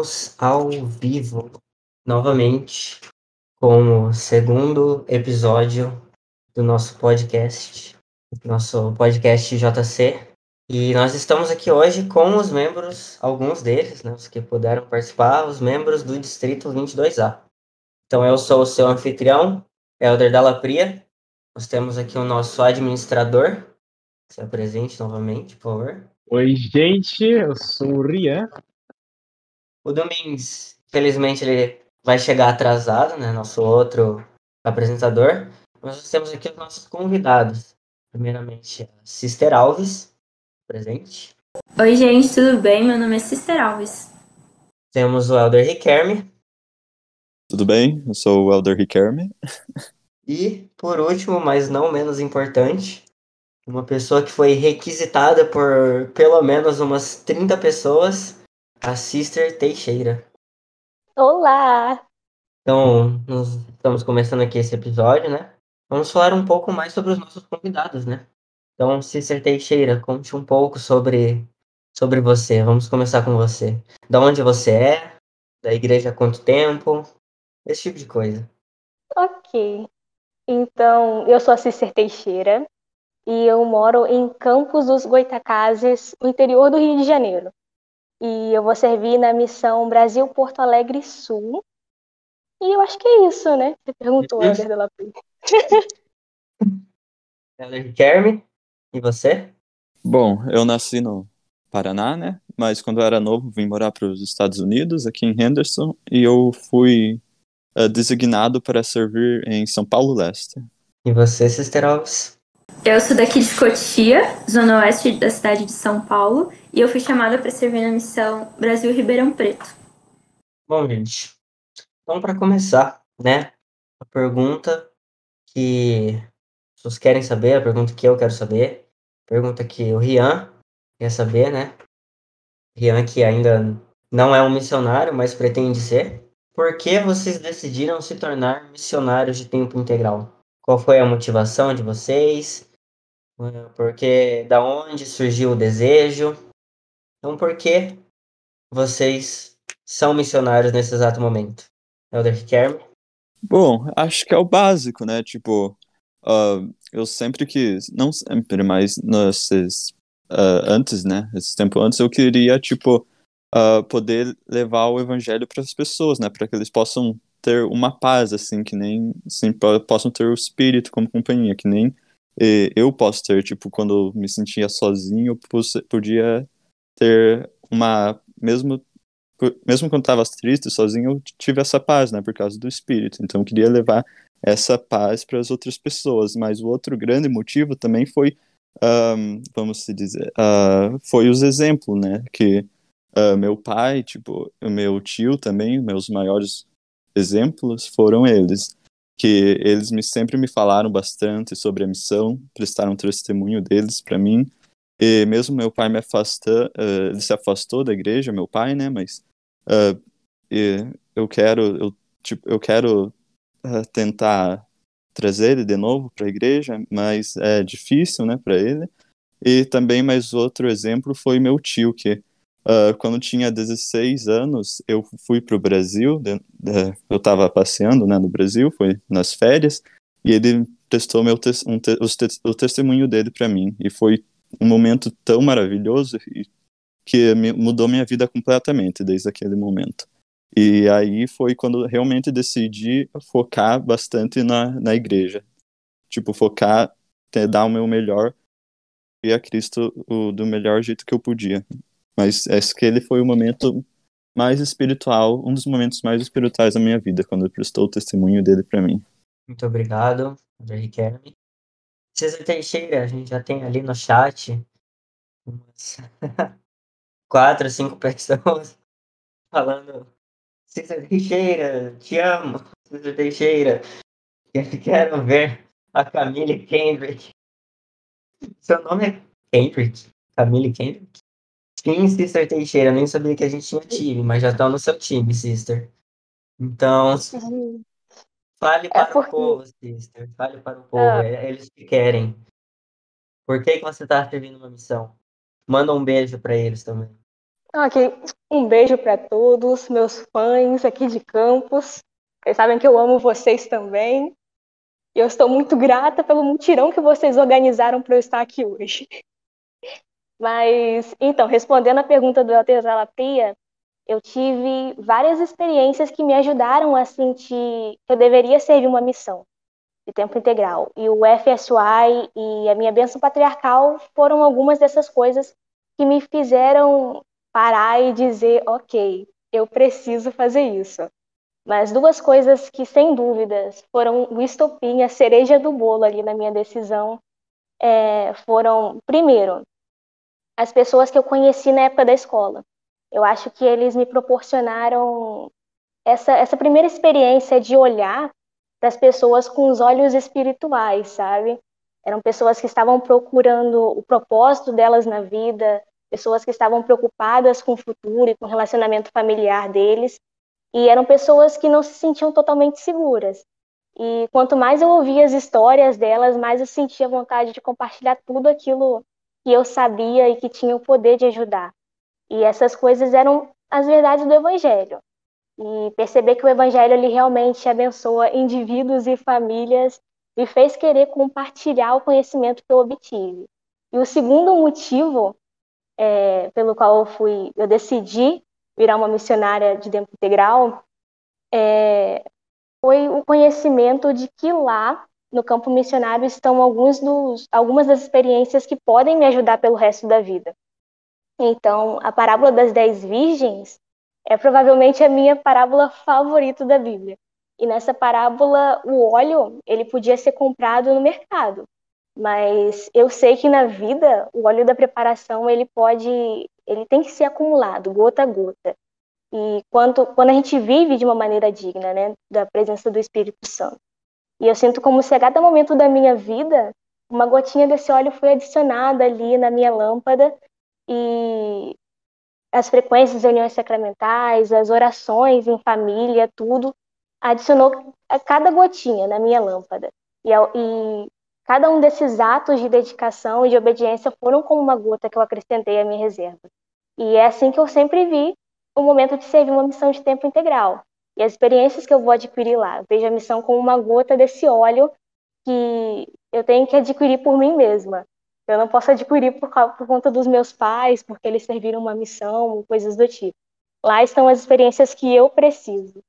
Estamos ao vivo novamente com o segundo episódio do nosso podcast, nosso podcast JC. E nós estamos aqui hoje com os membros, alguns deles, né, os que puderam participar, os membros do Distrito 22A. Então eu sou o seu anfitrião, Helder Dalla Pria. Nós temos aqui o nosso administrador. Se apresente novamente, por favor. Oi, gente, eu sou o Rian. O Domingos, felizmente, ele vai chegar atrasado, né? Nosso outro apresentador. Mas nós temos aqui os nossos convidados. Primeiramente, a Sister Alves, presente. Oi, gente, tudo bem? Meu nome é Sister Alves. Temos o Elder Riquelme. Tudo bem? Eu sou o Elder Riquelme. E, por último, mas não menos importante, uma pessoa que foi requisitada por pelo menos umas 30 pessoas a Sister Teixeira. Olá! Então, nós estamos começando aqui esse episódio, né? Vamos falar um pouco mais sobre os nossos convidados, né? Então, Sister Teixeira, conte um pouco sobre, sobre você. Vamos começar com você. Da onde você é? Da igreja há quanto tempo? Esse tipo de coisa. Ok. Então, eu sou a Sister Teixeira e eu moro em Campos dos Goitacazes, no interior do Rio de Janeiro e eu vou servir na missão Brasil Porto Alegre Sul. E eu acho que é isso, né? Você perguntou, Eder de la Kerme, e você? Bom, eu nasci no Paraná, né? Mas quando eu era novo, vim morar para os Estados Unidos, aqui em Henderson, e eu fui uh, designado para servir em São Paulo Leste. E você, Sister Alves? Eu sou daqui de Cotia, zona oeste da cidade de São Paulo, e eu fui chamada para servir na missão Brasil Ribeirão Preto. Bom, gente, então para começar, né, a pergunta que vocês querem saber, a pergunta que eu quero saber, pergunta que o Rian quer saber, né? Rian que ainda não é um missionário, mas pretende ser. Por que vocês decidiram se tornar missionários de tempo integral? Qual foi a motivação de vocês? Porque da onde surgiu o desejo? Então, por que vocês são missionários nesse exato momento? Elder Kerm? Bom, acho que é o básico, né? Tipo, uh, eu sempre quis, não sempre, mas nesses, uh, antes, né? Esse tempo antes, eu queria, tipo, uh, poder levar o evangelho para as pessoas, né? Para que eles possam ter uma paz, assim, que nem, assim, possam ter o espírito como companhia, que nem eu posso ter, tipo, quando eu me sentia sozinho, eu podia ter uma, mesmo, mesmo quando estava triste, sozinho, eu tive essa paz, né, por causa do espírito, então eu queria levar essa paz para as outras pessoas, mas o outro grande motivo também foi, um, vamos se dizer, uh, foi os exemplos, né, que uh, meu pai, tipo, meu tio também, meus maiores exemplos foram eles que eles me, sempre me falaram bastante sobre a missão, prestaram testemunho deles para mim. E mesmo meu pai me afastou, uh, ele se afastou da igreja, meu pai, né? Mas uh, eu quero, eu, tipo, eu quero uh, tentar trazer ele de novo para a igreja, mas é difícil, né, para ele. E também mais outro exemplo foi meu tio que Uh, quando tinha 16 anos, eu fui para o Brasil, de, de, eu estava passeando né, no Brasil, foi nas férias, e ele testou meu te, um te, o testemunho dele para mim, e foi um momento tão maravilhoso que me, mudou minha vida completamente desde aquele momento. E aí foi quando realmente decidi focar bastante na, na igreja. Tipo, focar, dar o meu melhor e a Cristo o, do melhor jeito que eu podia. Mas acho que ele foi o momento mais espiritual, um dos momentos mais espirituais da minha vida, quando ele prestou o testemunho dele para mim. Muito obrigado, André Riquelme. César Teixeira, a gente já tem ali no chat umas quatro, cinco pessoas falando César Teixeira, te amo, César Teixeira. Quero ver a Camille Kendrick. Seu nome é Kendrick? Camille Kendrick? Sim, Sister Teixeira, nem sabia que a gente tinha time, mas já estão no seu time, Sister. Então, fale é para porque... o povo, Sister. Fale para o povo, ah. é eles que querem. Por que, que você está servindo uma missão? Manda um beijo para eles também. Ok. Um beijo para todos, meus fãs aqui de Campos. Vocês sabem que eu amo vocês também. E eu estou muito grata pelo mutirão que vocês organizaram para eu estar aqui hoje. Mas, então, respondendo a pergunta do Elter Zalapria, eu tive várias experiências que me ajudaram a sentir que eu deveria servir uma missão de tempo integral. E o FSY e a minha bênção patriarcal foram algumas dessas coisas que me fizeram parar e dizer, ok, eu preciso fazer isso. Mas duas coisas que, sem dúvidas, foram o estopim, a cereja do bolo ali na minha decisão, é, foram, primeiro, as pessoas que eu conheci na época da escola. Eu acho que eles me proporcionaram essa, essa primeira experiência de olhar para as pessoas com os olhos espirituais, sabe? Eram pessoas que estavam procurando o propósito delas na vida, pessoas que estavam preocupadas com o futuro e com o relacionamento familiar deles, e eram pessoas que não se sentiam totalmente seguras. E quanto mais eu ouvia as histórias delas, mais eu sentia vontade de compartilhar tudo aquilo que eu sabia e que tinha o poder de ajudar. E essas coisas eram as verdades do evangelho. E perceber que o evangelho ele realmente abençoa indivíduos e famílias me fez querer compartilhar o conhecimento que eu obtive. E o segundo motivo é, pelo qual eu fui, eu decidi virar uma missionária de tempo integral, é, foi o conhecimento de que lá no campo missionário estão alguns dos, algumas das experiências que podem me ajudar pelo resto da vida. Então, a parábola das dez virgens é provavelmente a minha parábola favorita da Bíblia. E nessa parábola, o óleo ele podia ser comprado no mercado. Mas eu sei que na vida o óleo da preparação ele pode, ele tem que ser acumulado gota a gota. E quando, a gente vive de uma maneira digna, né, da presença do Espírito Santo. E eu sinto como se a cada momento da minha vida, uma gotinha desse óleo foi adicionada ali na minha lâmpada e as frequências reuniões sacramentais, as orações em família, tudo adicionou a cada gotinha na minha lâmpada. E, e Cada um desses atos de dedicação e de obediência foram como uma gota que eu acrescentei à minha reserva. E é assim que eu sempre vi o momento de servir uma missão de tempo integral. E as experiências que eu vou adquirir lá. Vejo a missão como uma gota desse óleo que eu tenho que adquirir por mim mesma. Eu não posso adquirir por, por conta dos meus pais, porque eles serviram uma missão, coisas do tipo. Lá estão as experiências que eu preciso.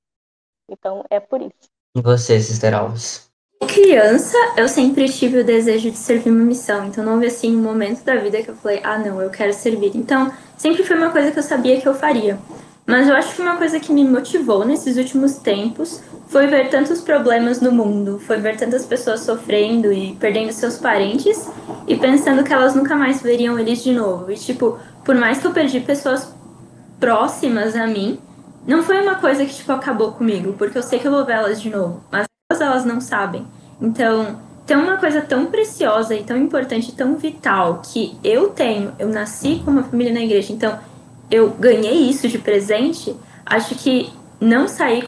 Então, é por isso. E você, Sister Alves? criança, eu sempre tive o desejo de servir uma missão. Então não houve assim um momento da vida que eu falei, ah não, eu quero servir. Então sempre foi uma coisa que eu sabia que eu faria. Mas eu acho que uma coisa que me motivou nesses últimos tempos foi ver tantos problemas no mundo, foi ver tantas pessoas sofrendo e perdendo seus parentes e pensando que elas nunca mais veriam eles de novo. E tipo, por mais que eu perdi pessoas próximas a mim, não foi uma coisa que tipo acabou comigo, porque eu sei que eu vou ver elas de novo. Mas elas não sabem. Então, tem uma coisa tão preciosa e tão importante, tão vital que eu tenho, eu nasci com uma família na igreja, então eu ganhei isso de presente. Acho que não sair com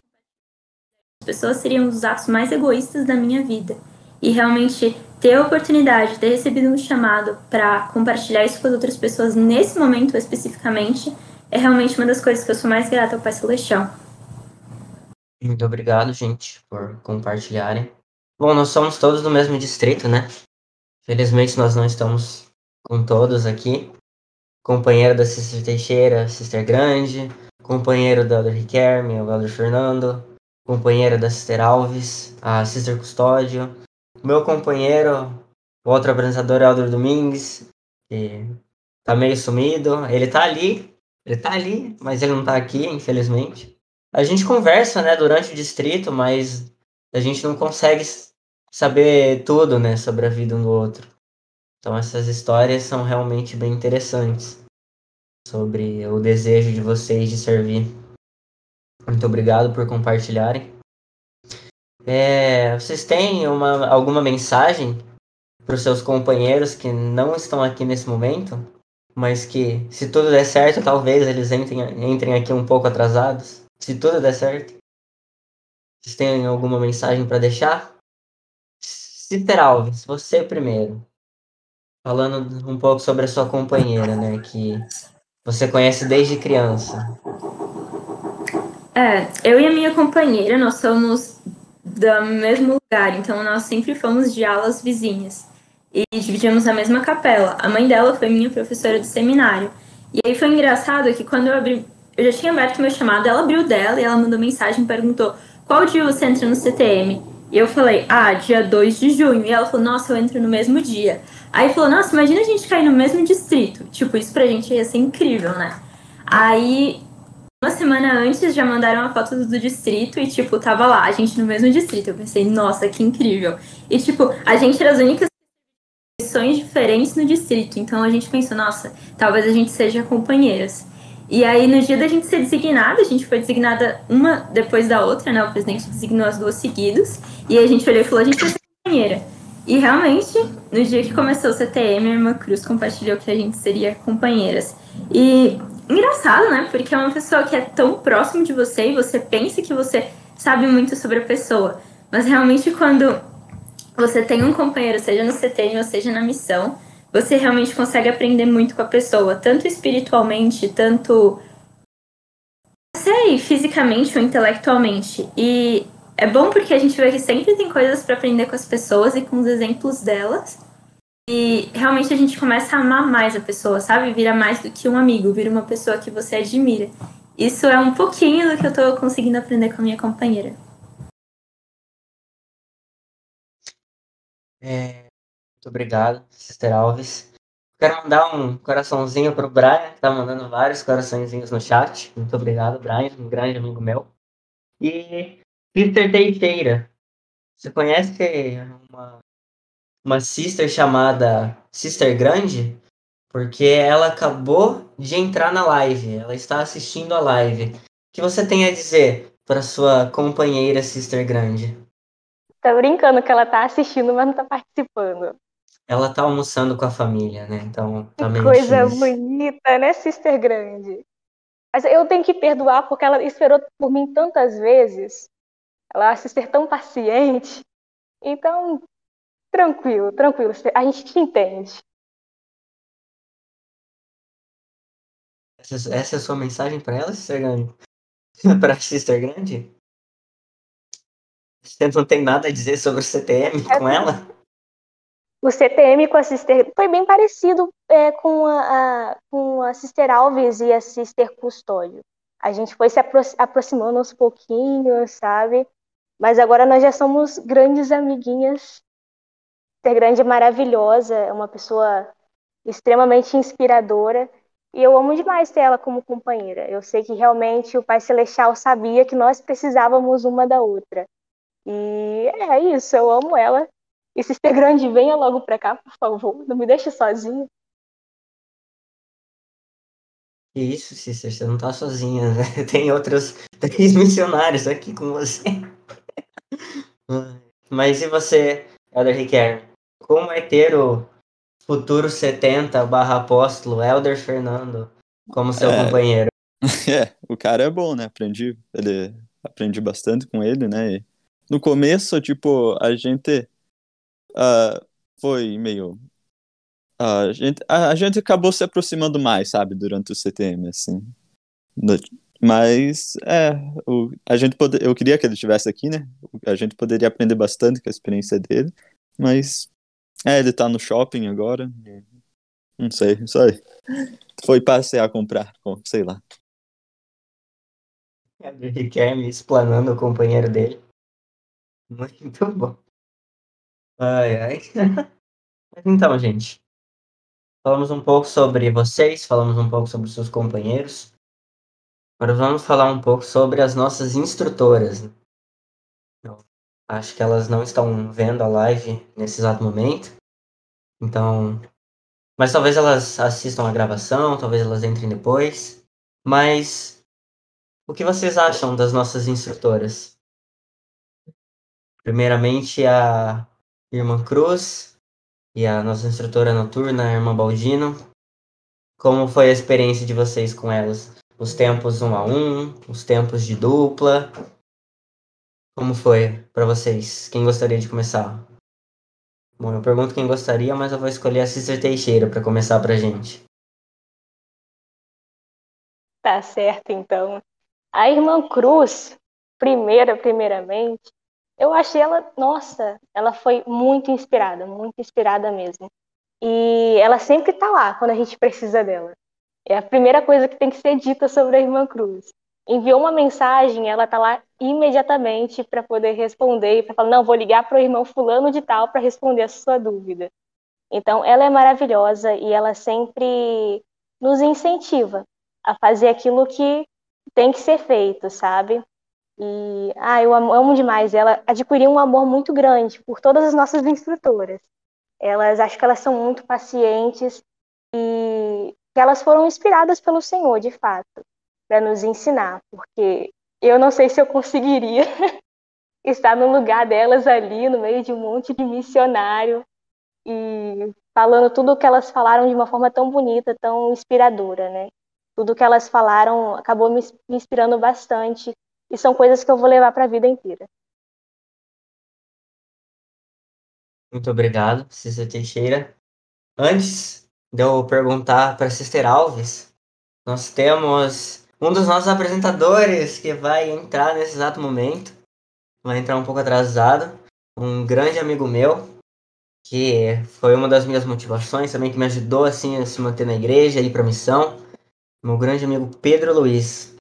as pessoas seriam um dos atos mais egoístas da minha vida. E realmente ter a oportunidade, ter recebido um chamado para compartilhar isso com as outras pessoas nesse momento especificamente, é realmente uma das coisas que eu sou mais grata ao Pai Celestial. Muito obrigado, gente, por compartilharem. Bom, nós somos todos do mesmo distrito, né? Felizmente nós não estamos com todos aqui. Companheiro da Sister Teixeira, Sister Grande, companheiro da Elder Riquelme, o Elder Fernando, companheira da Sister Alves, a Sister Custódio, meu companheiro, o outro apresentador Elder Domingues, que tá meio sumido. Ele tá ali, ele tá ali, mas ele não tá aqui, infelizmente a gente conversa, né, durante o distrito, mas a gente não consegue saber tudo, né, sobre a vida um do outro. Então essas histórias são realmente bem interessantes sobre o desejo de vocês de servir. Muito obrigado por compartilharem. É, vocês têm uma, alguma mensagem para os seus companheiros que não estão aqui nesse momento, mas que, se tudo der certo, talvez eles entrem, entrem aqui um pouco atrasados? se tudo der certo. Vocês têm alguma mensagem para deixar? Citer Alves, você primeiro. Falando um pouco sobre a sua companheira, né? Que você conhece desde criança? É, eu e a minha companheira, nós somos do mesmo lugar, então nós sempre fomos de alas vizinhas. E dividimos a mesma capela. A mãe dela foi minha professora de seminário. E aí foi engraçado que quando eu abri, eu já tinha aberto meu chamado, ela abriu dela e ela mandou mensagem e perguntou qual dia você entra no CTM? E eu falei, ah, dia 2 de junho. E ela falou, nossa, eu entro no mesmo dia. Aí falou, nossa, imagina a gente cair no mesmo distrito. Tipo, isso pra gente ia ser incrível, né? Aí, uma semana antes, já mandaram a foto do distrito e, tipo, tava lá, a gente no mesmo distrito. Eu pensei, nossa, que incrível. E, tipo, a gente era as únicas missões diferentes no distrito. Então a gente pensou, nossa, talvez a gente seja companheiras. E aí, no dia da gente ser designada, a gente foi designada uma depois da outra, né? O presidente designou as duas seguidas. E a gente olhou e falou, a gente vai ser companheira. E realmente, no dia que começou o CTM, a irmã Cruz compartilhou que a gente seria companheiras. E engraçado, né? Porque é uma pessoa que é tão próximo de você e você pensa que você sabe muito sobre a pessoa. Mas realmente, quando você tem um companheiro, seja no CTM ou seja na missão, você realmente consegue aprender muito com a pessoa, tanto espiritualmente, tanto sei, fisicamente ou intelectualmente. E é bom porque a gente vê que sempre tem coisas para aprender com as pessoas e com os exemplos delas. E realmente a gente começa a amar mais a pessoa, sabe? Vira mais do que um amigo, vira uma pessoa que você admira. Isso é um pouquinho do que eu tô conseguindo aprender com a minha companheira. É, muito obrigado, Sister Alves. Quero mandar um coraçãozinho pro Brian, que tá mandando vários coraçõezinhos no chat. Muito obrigado, Brian, um grande amigo meu. E Sister Teixeira. Você conhece uma, uma sister chamada Sister Grande? Porque ela acabou de entrar na live. Ela está assistindo a live. O que você tem a dizer para sua companheira Sister Grande? Tá brincando que ela tá assistindo, mas não tá participando. Ela tá almoçando com a família, né? Então tá meio Coisa difícil. bonita, né, Sister Grande? Mas eu tenho que perdoar porque ela esperou por mim tantas vezes. Ela é sister tão paciente. Então, tranquilo, tranquilo. A gente te entende. Essa, essa é a sua mensagem para ela, Sister Grande? para Sister Grande? Você não tem nada a dizer sobre o CTM com ela? O CTM com a Sister foi bem parecido é, com, a, a, com a Sister Alves e a Sister Custódio. A gente foi se apro aproximando aos pouquinhos, sabe? Mas agora nós já somos grandes amiguinhas. Ser grande é maravilhosa, é uma pessoa extremamente inspiradora. E eu amo demais ter ela como companheira. Eu sei que realmente o Pai Celestial sabia que nós precisávamos uma da outra. E é isso, eu amo ela. E se ser grande, venha logo pra cá, por favor. Não me deixe sozinha. Isso, Sister, você não tá sozinha, né? Tem outros três missionários aqui com você. Mas e você, Elder Riquelme? Como é ter o futuro 70 barra apóstolo Elder Fernando como seu É. companheiro? É, o cara é bom, né? Aprendi, ele, aprendi bastante com ele, né? E no começo, tipo, a gente ah, foi meio. ah, a, gente, a, a gente acabou se aproximando mais, sabe, durante o CTM, assim. Mas, é, o, a gente pode, eu queria que ele estivesse aqui, né? A gente poderia aprender bastante com a experiência dele, mas, é, ele tá no shopping agora, não sei, só foi passear comprar, com- sei lá. Elder Riquelme explanando o companheiro dele. Muito bom. Ai, ai. Então, gente. Falamos um pouco sobre vocês, falamos um pouco sobre seus companheiros. Agora vamos falar um pouco sobre as nossas instrutoras. né? Eu acho que elas não estão vendo a live nesse exato momento. Então. Mas talvez elas assistam a gravação, talvez elas entrem depois. Mas. O que vocês acham das nossas instrutoras? Primeiramente a irmã Cruz e a nossa instrutora noturna, a irmã Baldino. Como foi a experiência de vocês com elas? Os tempos um a um, os tempos de dupla. Como foi para vocês? Quem gostaria de começar? Bom, eu pergunto quem gostaria, mas eu vou escolher a Sister Teixeira para começar pra gente. Tá certo, então. A irmã Cruz, primeira, primeiramente, eu achei ela, nossa, ela foi muito inspirada, muito inspirada mesmo. E ela sempre tá lá quando a gente precisa dela. É a primeira coisa que tem que ser dita sobre a irmã Cruz. Enviou uma mensagem, ela tá lá imediatamente para poder responder e para falar: "Não, vou ligar para o irmão fulano de tal para responder a sua dúvida". Então, ela é maravilhosa e ela sempre nos incentiva a fazer aquilo que tem que ser feito, sabe? E ah, eu amo, amo demais. Ela adquiriu um amor muito grande por todas as nossas instrutoras. Elas acho que elas são muito pacientes e que elas foram inspiradas pelo Senhor, de fato, para nos ensinar, porque eu não sei se eu conseguiria estar no lugar delas ali, no meio de um monte de missionário, e falando tudo o que elas falaram de uma forma tão bonita, tão inspiradora, né? Tudo que elas falaram acabou me inspirando bastante e são coisas que eu vou levar para a vida inteira. Muito obrigado, Cícero Teixeira. Antes de eu perguntar para Sister Alves, nós temos um dos nossos apresentadores que vai entrar nesse exato momento. Vai entrar um pouco atrasado. Um grande amigo meu, que foi uma das minhas motivações também, que me ajudou assim a se manter na igreja, ir para missão. Meu grande amigo Pedro Luiz.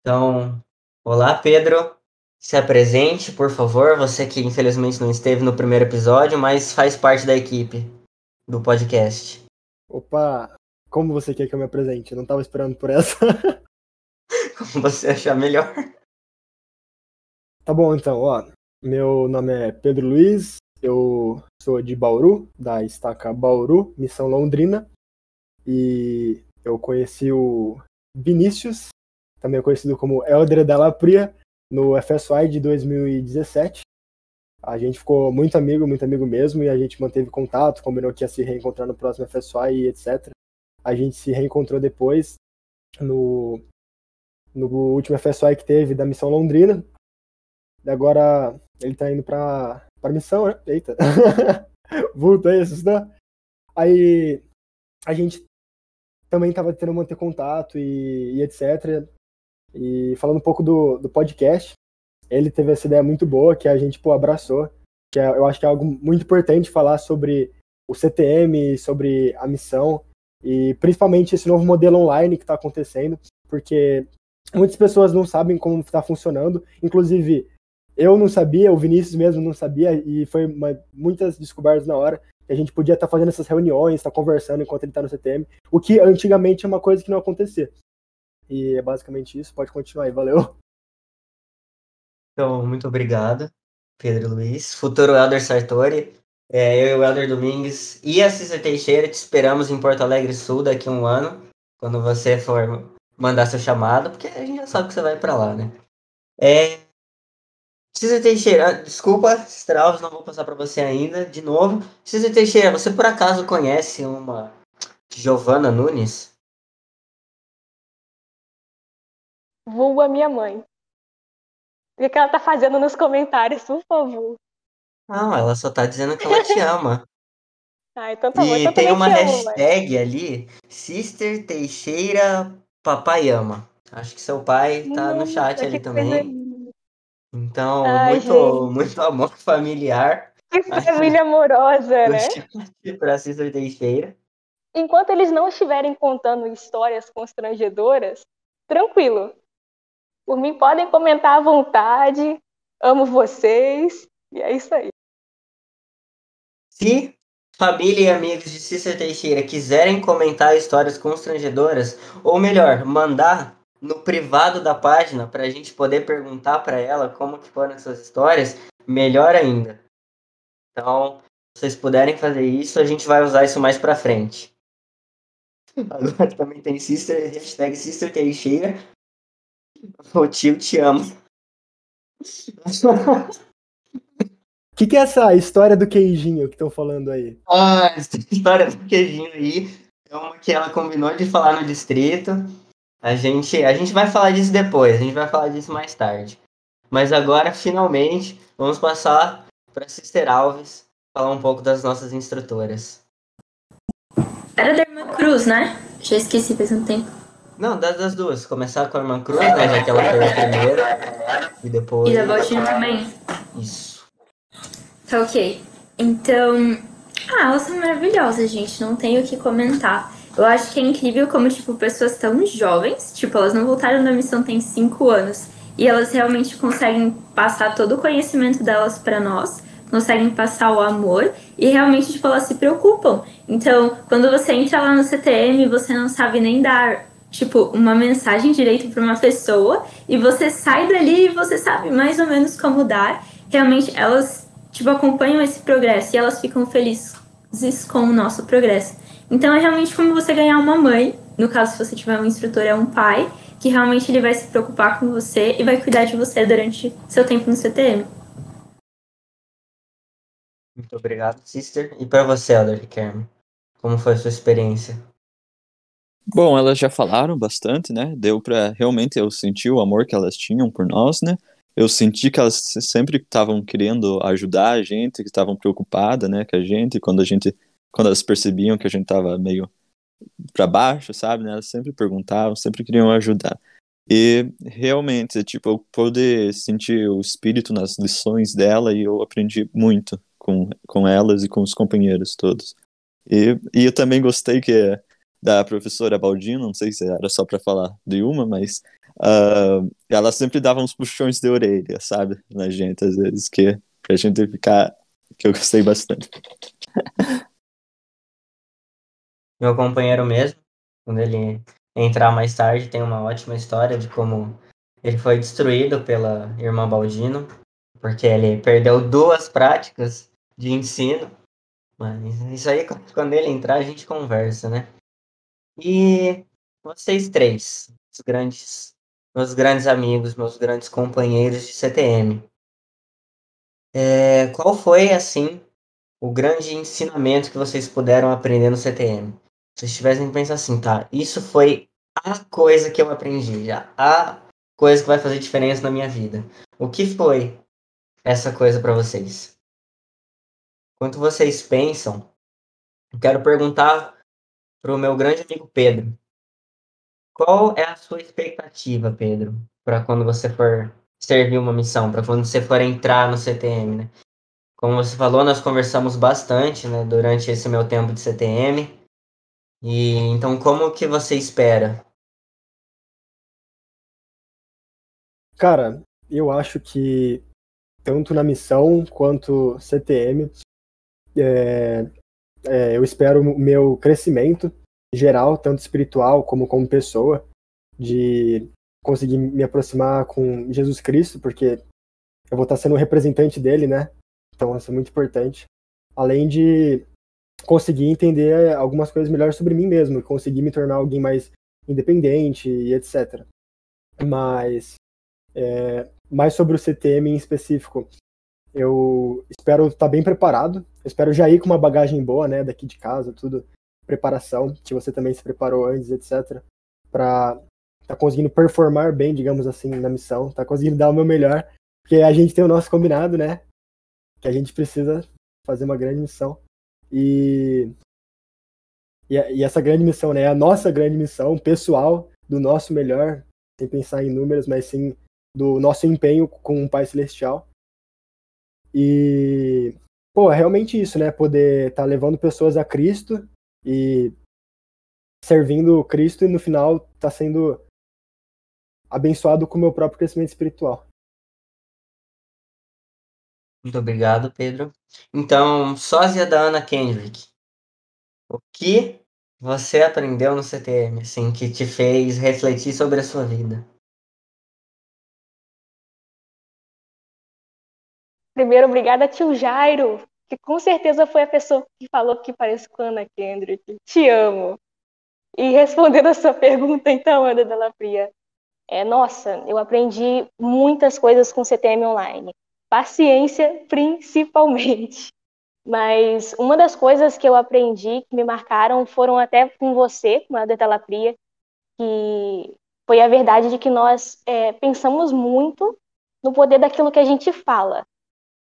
Então, olá Pedro, se apresente, por favor. Você que infelizmente não esteve no primeiro episódio, mas faz parte da equipe do podcast. Opa, como você quer que eu me apresente? Eu não estava esperando por essa. como você achar melhor. Tá bom, então, ó. Meu nome é Pedro Luiz, eu sou de Bauru, da estaca Bauru, Missão Londrina, e eu conheci o Vinícius, também conhecido como Elder Dalla Pria, no FSY de 2017. A gente ficou muito amigo, muito amigo mesmo, e a gente manteve contato, combinou que ia se reencontrar no próximo FSY e etc. A gente se reencontrou depois no, no último FSY que teve da Missão Londrina. E agora ele tá indo pra para missão, né? Eita. Vulto aí, assustou. Aí a gente também tava tentando manter contato e, e, etc. E falando um pouco do, do podcast, ele teve essa ideia muito boa que a gente pô, abraçou, que é, eu acho que é algo muito importante falar sobre o CTM, sobre a missão e principalmente esse novo modelo online que está acontecendo, porque muitas pessoas não sabem como está funcionando, inclusive eu não sabia, o Vinícius mesmo não sabia, e foi uma, muitas descobertas na hora. Que a gente podia estar tá fazendo essas reuniões, estar tá conversando enquanto ele está no CTM, o que antigamente é uma coisa que não acontecia. E é basicamente isso, pode continuar aí, valeu. Então, muito obrigado, Pedro Luiz. Futuro Elder Sartori, é, eu e o Elder Domingues e a Cícera Teixeira te esperamos em Porto Alegre Sul daqui a um ano, quando você for mandar seu chamado, porque a gente já sabe que você vai para lá, né? É, Teixeira, desculpa, Sister Alves, não vou passar para você ainda, de novo. César Teixeira, você por acaso conhece uma Giovana Nunes? Vulga minha mãe. O que ela tá fazendo nos comentários, por favor? Não, ela só tá dizendo que ela te ama. ah, então tá bom. E então tem uma hashtag amo, ali, Sister Teixeira Papai Ama. Acho que seu pai tá no chat ali também. Então, Ai, muito, gente. muito amor familiar. Que família amorosa, né? Para Cícero Teixeira. Enquanto eles não estiverem contando histórias constrangedoras, tranquilo. Por mim, podem comentar à vontade. Amo vocês. E é isso aí. Se família e amigos de Cícero Teixeira quiserem comentar histórias constrangedoras, ou melhor, mandar no privado da página para a gente poder perguntar para ela como que foram essas histórias, melhor ainda. Então, se vocês puderem fazer isso, a gente vai usar isso mais para frente. Agora também tem Sister, hashtag Sister Teixeira. O tio te amo. O que, que é essa história do queijinho que estão falando aí? Ah, essa história do queijinho aí é uma que ela combinou de falar no distrito. A gente, a gente vai falar disso depois, a gente vai falar disso mais tarde. Mas agora, finalmente, vamos passar para Sister Alves falar um pouco das nossas instrutoras. Era da irmã Cruz, né? Já esqueci faz um tempo. Não, das, das duas. Começar com a irmã Cruz, né? Já que ela foi a primeira. E depois. E da Baldino também? Isso. Tá ok. Então. Ah, elas são maravilhosas, gente. Não tenho o que comentar. Eu acho que é incrível como, tipo, pessoas tão jovens, tipo, elas não voltaram da missão tem cinco anos. E elas realmente conseguem passar todo o conhecimento delas para nós, conseguem passar o amor e realmente, tipo, elas se preocupam. Então, quando você entra lá no CTM, você não sabe nem dar, tipo, uma mensagem direito para uma pessoa e você sai dali e você sabe mais ou menos como dar. Realmente, elas, tipo, acompanham esse progresso e elas ficam felizes com o nosso progresso. Então, é realmente como você ganhar uma mãe, no caso, se você tiver um instrutor, é um pai, que realmente ele vai se preocupar com você e vai cuidar de você durante seu tempo no CTM. Muito obrigado, sister. E para você, Elder Kerm, como foi a sua experiência? Bom, elas já falaram bastante, né? Deu para realmente eu senti o amor que elas tinham por nós, né? Eu senti que elas sempre estavam querendo ajudar a gente, que estavam preocupadas, né, com a gente, quando a gente quando elas percebiam que a gente tava meio para baixo, sabe, né? Elas sempre perguntavam, sempre queriam ajudar. E realmente, tipo, eu pude sentir o espírito nas lições dela e eu aprendi muito com, com elas e com os companheiros todos. E, e eu também gostei que da professora Baldino, não sei se era só para falar de uma, mas uh, ela sempre dava uns puxões de orelha, sabe, na gente, às vezes, que pra gente ficar, que eu gostei bastante. Meu companheiro mesmo, quando ele entrar mais tarde, tem uma ótima história de como ele foi destruído pela irmã Baldino, porque ele perdeu duas práticas de ensino. Mas isso aí, quando ele entrar, a gente conversa, né? E vocês três, os grandes, meus grandes amigos, meus grandes companheiros de CTM. É, qual foi, assim, o grande ensinamento que vocês puderam aprender no CTM? Se vocês tivessem que pensar assim, tá, isso foi a coisa que eu aprendi, já, a coisa que vai fazer diferença na minha vida. O que foi essa coisa para vocês? Enquanto vocês pensam, eu quero perguntar para o meu grande amigo Pedro. Qual é a sua expectativa, Pedro, para quando você for servir uma missão, para quando você for entrar no CTM, né? Como você falou, nós conversamos bastante, né, durante esse meu tempo de CTM. E então como que você espera? Cara, eu acho que tanto na missão quanto CTM, é, é, eu espero o meu crescimento geral, tanto espiritual como como pessoa, de conseguir me aproximar com Jesus Cristo, porque eu vou estar sendo um representante dele, né? Então isso é muito importante. Além de conseguir entender algumas coisas melhores sobre mim mesmo, conseguir me tornar alguém mais independente e etc. Mas é, mais sobre o CTM em específico, eu espero estar bem preparado, espero já ir com uma bagagem boa, né, daqui de casa, tudo, preparação, que você também se preparou antes, etc, para tá conseguindo performar bem, digamos assim, na missão, tá conseguindo dar o meu melhor, porque a gente tem o nosso combinado, né, que a gente precisa fazer uma grande missão. E, e, e, essa grande missão, né? A nossa grande missão pessoal, do nosso melhor, sem pensar em números, mas sim do nosso empenho com o Pai Celestial. E, pô, é realmente isso, né? Poder estar tá levando pessoas a Cristo e servindo Cristo e no final tá sendo abençoado com o meu próprio crescimento espiritual. Muito obrigado, Pedro. Então, sósia da Ana Kendrick. O que você aprendeu no CTM, assim, que te fez refletir sobre a sua vida? Primeiro, obrigada, tio Jairo, que com certeza foi a pessoa que falou que parece com Ana Kendrick. Te amo. E respondendo a sua pergunta, então, Ana Della é, nossa, eu aprendi muitas coisas com CTM online paciência principalmente. Mas uma das coisas que eu aprendi, que me marcaram, foram até com você, com a Detalapria, que foi a verdade de que nós é, pensamos muito no poder daquilo que a gente fala,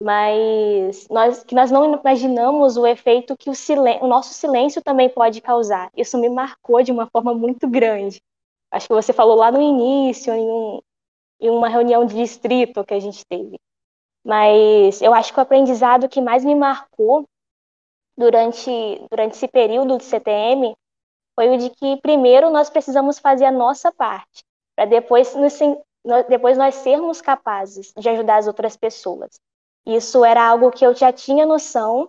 mas nós, que nós não imaginamos o efeito que o, o nosso silêncio também pode causar. Isso me marcou de uma forma muito grande. acho que você falou lá no início, em, um, em uma reunião de distrito que a gente teve. Mas eu acho que o aprendizado que mais me marcou durante, durante esse período de CTM foi o de que, primeiro, nós precisamos fazer a nossa parte, para depois, depois nós sermos capazes de ajudar as outras pessoas. Isso era algo que eu já tinha noção,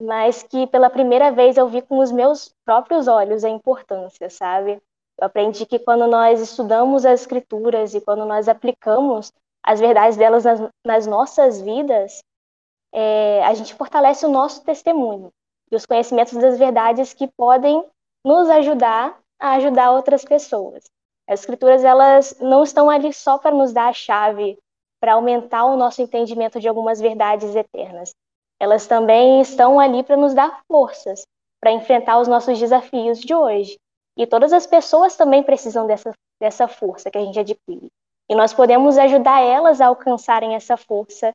mas que pela primeira vez eu vi com os meus próprios olhos a importância, sabe? Eu aprendi que quando nós estudamos as escrituras e quando nós aplicamos as verdades delas nas, nas nossas vidas, é, a gente fortalece o nosso testemunho e os conhecimentos das verdades que podem nos ajudar a ajudar outras pessoas. As escrituras elas não estão ali só para nos dar a chave para aumentar o nosso entendimento de algumas verdades eternas. Elas também estão ali para nos dar forças para enfrentar os nossos desafios de hoje. E todas as pessoas também precisam dessa, dessa força que a gente adquire. E nós podemos ajudar elas a alcançarem essa força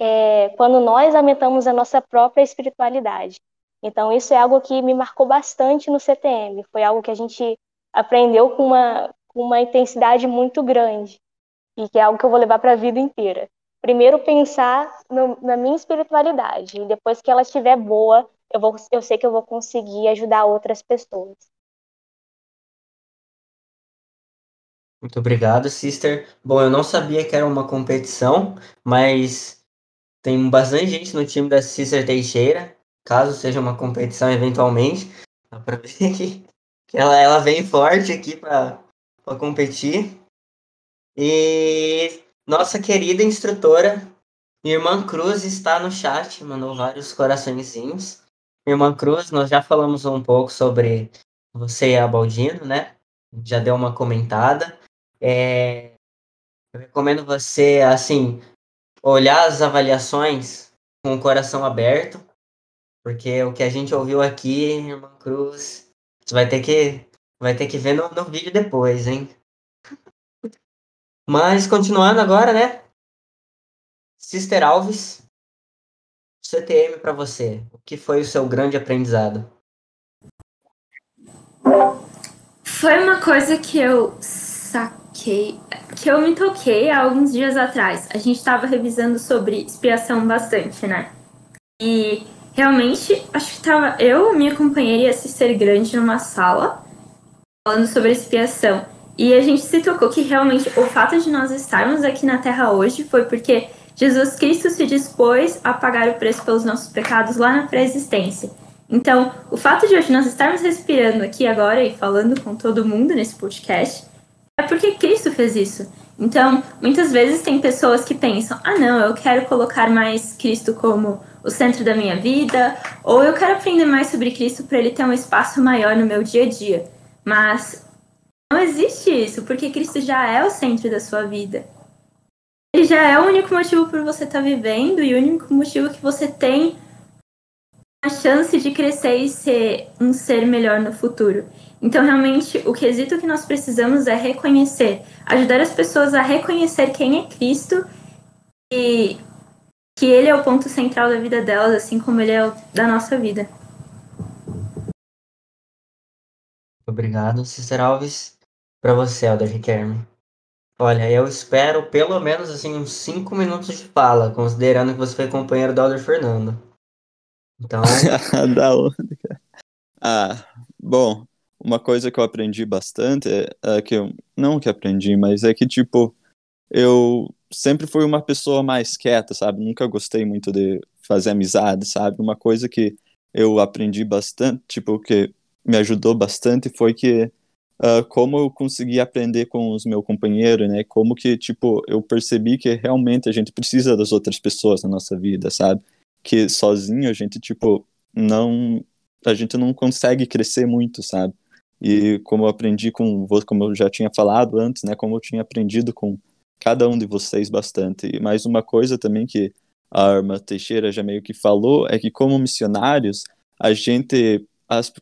é, quando nós aumentamos a nossa própria espiritualidade. Então, isso é algo que me marcou bastante no CTM. Foi algo que a gente aprendeu com uma, com uma intensidade muito grande e que é algo que eu vou levar para a vida inteira. Primeiro, pensar no, na minha espiritualidade e depois que ela estiver boa, eu, vou, eu sei que eu vou conseguir ajudar outras pessoas. Muito obrigado, sister. Bom, eu não sabia que era uma competição, mas tem bastante gente no time da Sister Teixeira. Caso seja uma competição eventualmente, dá pra ver que, que ela, ela vem forte aqui para competir. E nossa querida instrutora, Irmã Cruz, está no chat, mandou vários coraçõezinhos. Irmã Cruz, nós já falamos um pouco sobre você e a Baldino, né? Já deu uma comentada. É, eu recomendo você, assim, olhar as avaliações com o coração aberto, porque o que a gente ouviu aqui, irmã Cruz, você vai ter que, vai ter que ver no, no vídeo depois, hein? Mas continuando agora, né? Sister Alves, CTM para você. O que foi o seu grande aprendizado? Foi uma coisa que eu saquei, que eu me toquei há alguns dias atrás. A gente estava revisando sobre expiação bastante, né? E realmente, acho que estava eu, minha companheira e a Sister Grande numa sala falando sobre expiação. E a gente se tocou que realmente o fato de nós estarmos aqui na Terra hoje foi porque Jesus Cristo se dispôs a pagar o preço pelos nossos pecados lá na pré-existência. Então, o fato de hoje nós estarmos respirando aqui agora e falando com todo mundo nesse podcast é porque Cristo fez isso. Então, muitas vezes tem pessoas que pensam: ah, não, eu quero colocar mais Cristo como o centro da minha vida, ou eu quero aprender mais sobre Cristo para ele ter um espaço maior no meu dia a dia. Mas não existe isso, porque Cristo já é o centro da sua vida. Ele já é o único motivo por você estar tá vivendo e o único motivo que você tem a chance de crescer e ser um ser melhor no futuro. Então, realmente, o quesito que nós precisamos é reconhecer, ajudar as pessoas a reconhecer quem é Cristo e que Ele é o ponto central da vida delas, assim como Ele é o da nossa vida. Obrigado, Sister Alves. Para você, Elder Riquelme. Olha, eu espero pelo menos assim uns 5 minutos de fala, considerando que você foi companheiro do Elder Fernando. Então. da onda, cara. Ah, bom, uma coisa que eu aprendi bastante é, é, que eu. Não que aprendi, mas é que, tipo, eu sempre fui uma pessoa mais quieta, sabe? Nunca gostei muito de fazer amizade, sabe? Uma coisa que eu aprendi bastante, tipo, que me ajudou bastante foi que uh, como eu consegui aprender com os meus companheiros, né? Como que, tipo, eu percebi que realmente a gente precisa das outras pessoas na nossa vida, sabe? que sozinho a gente, tipo, não. A gente não consegue crescer muito, sabe? E como eu aprendi com como eu já tinha falado antes, né? Como eu tinha aprendido com cada um de vocês bastante. E mais uma coisa também que a Arma Teixeira já meio que falou é que como missionários, a gente. As,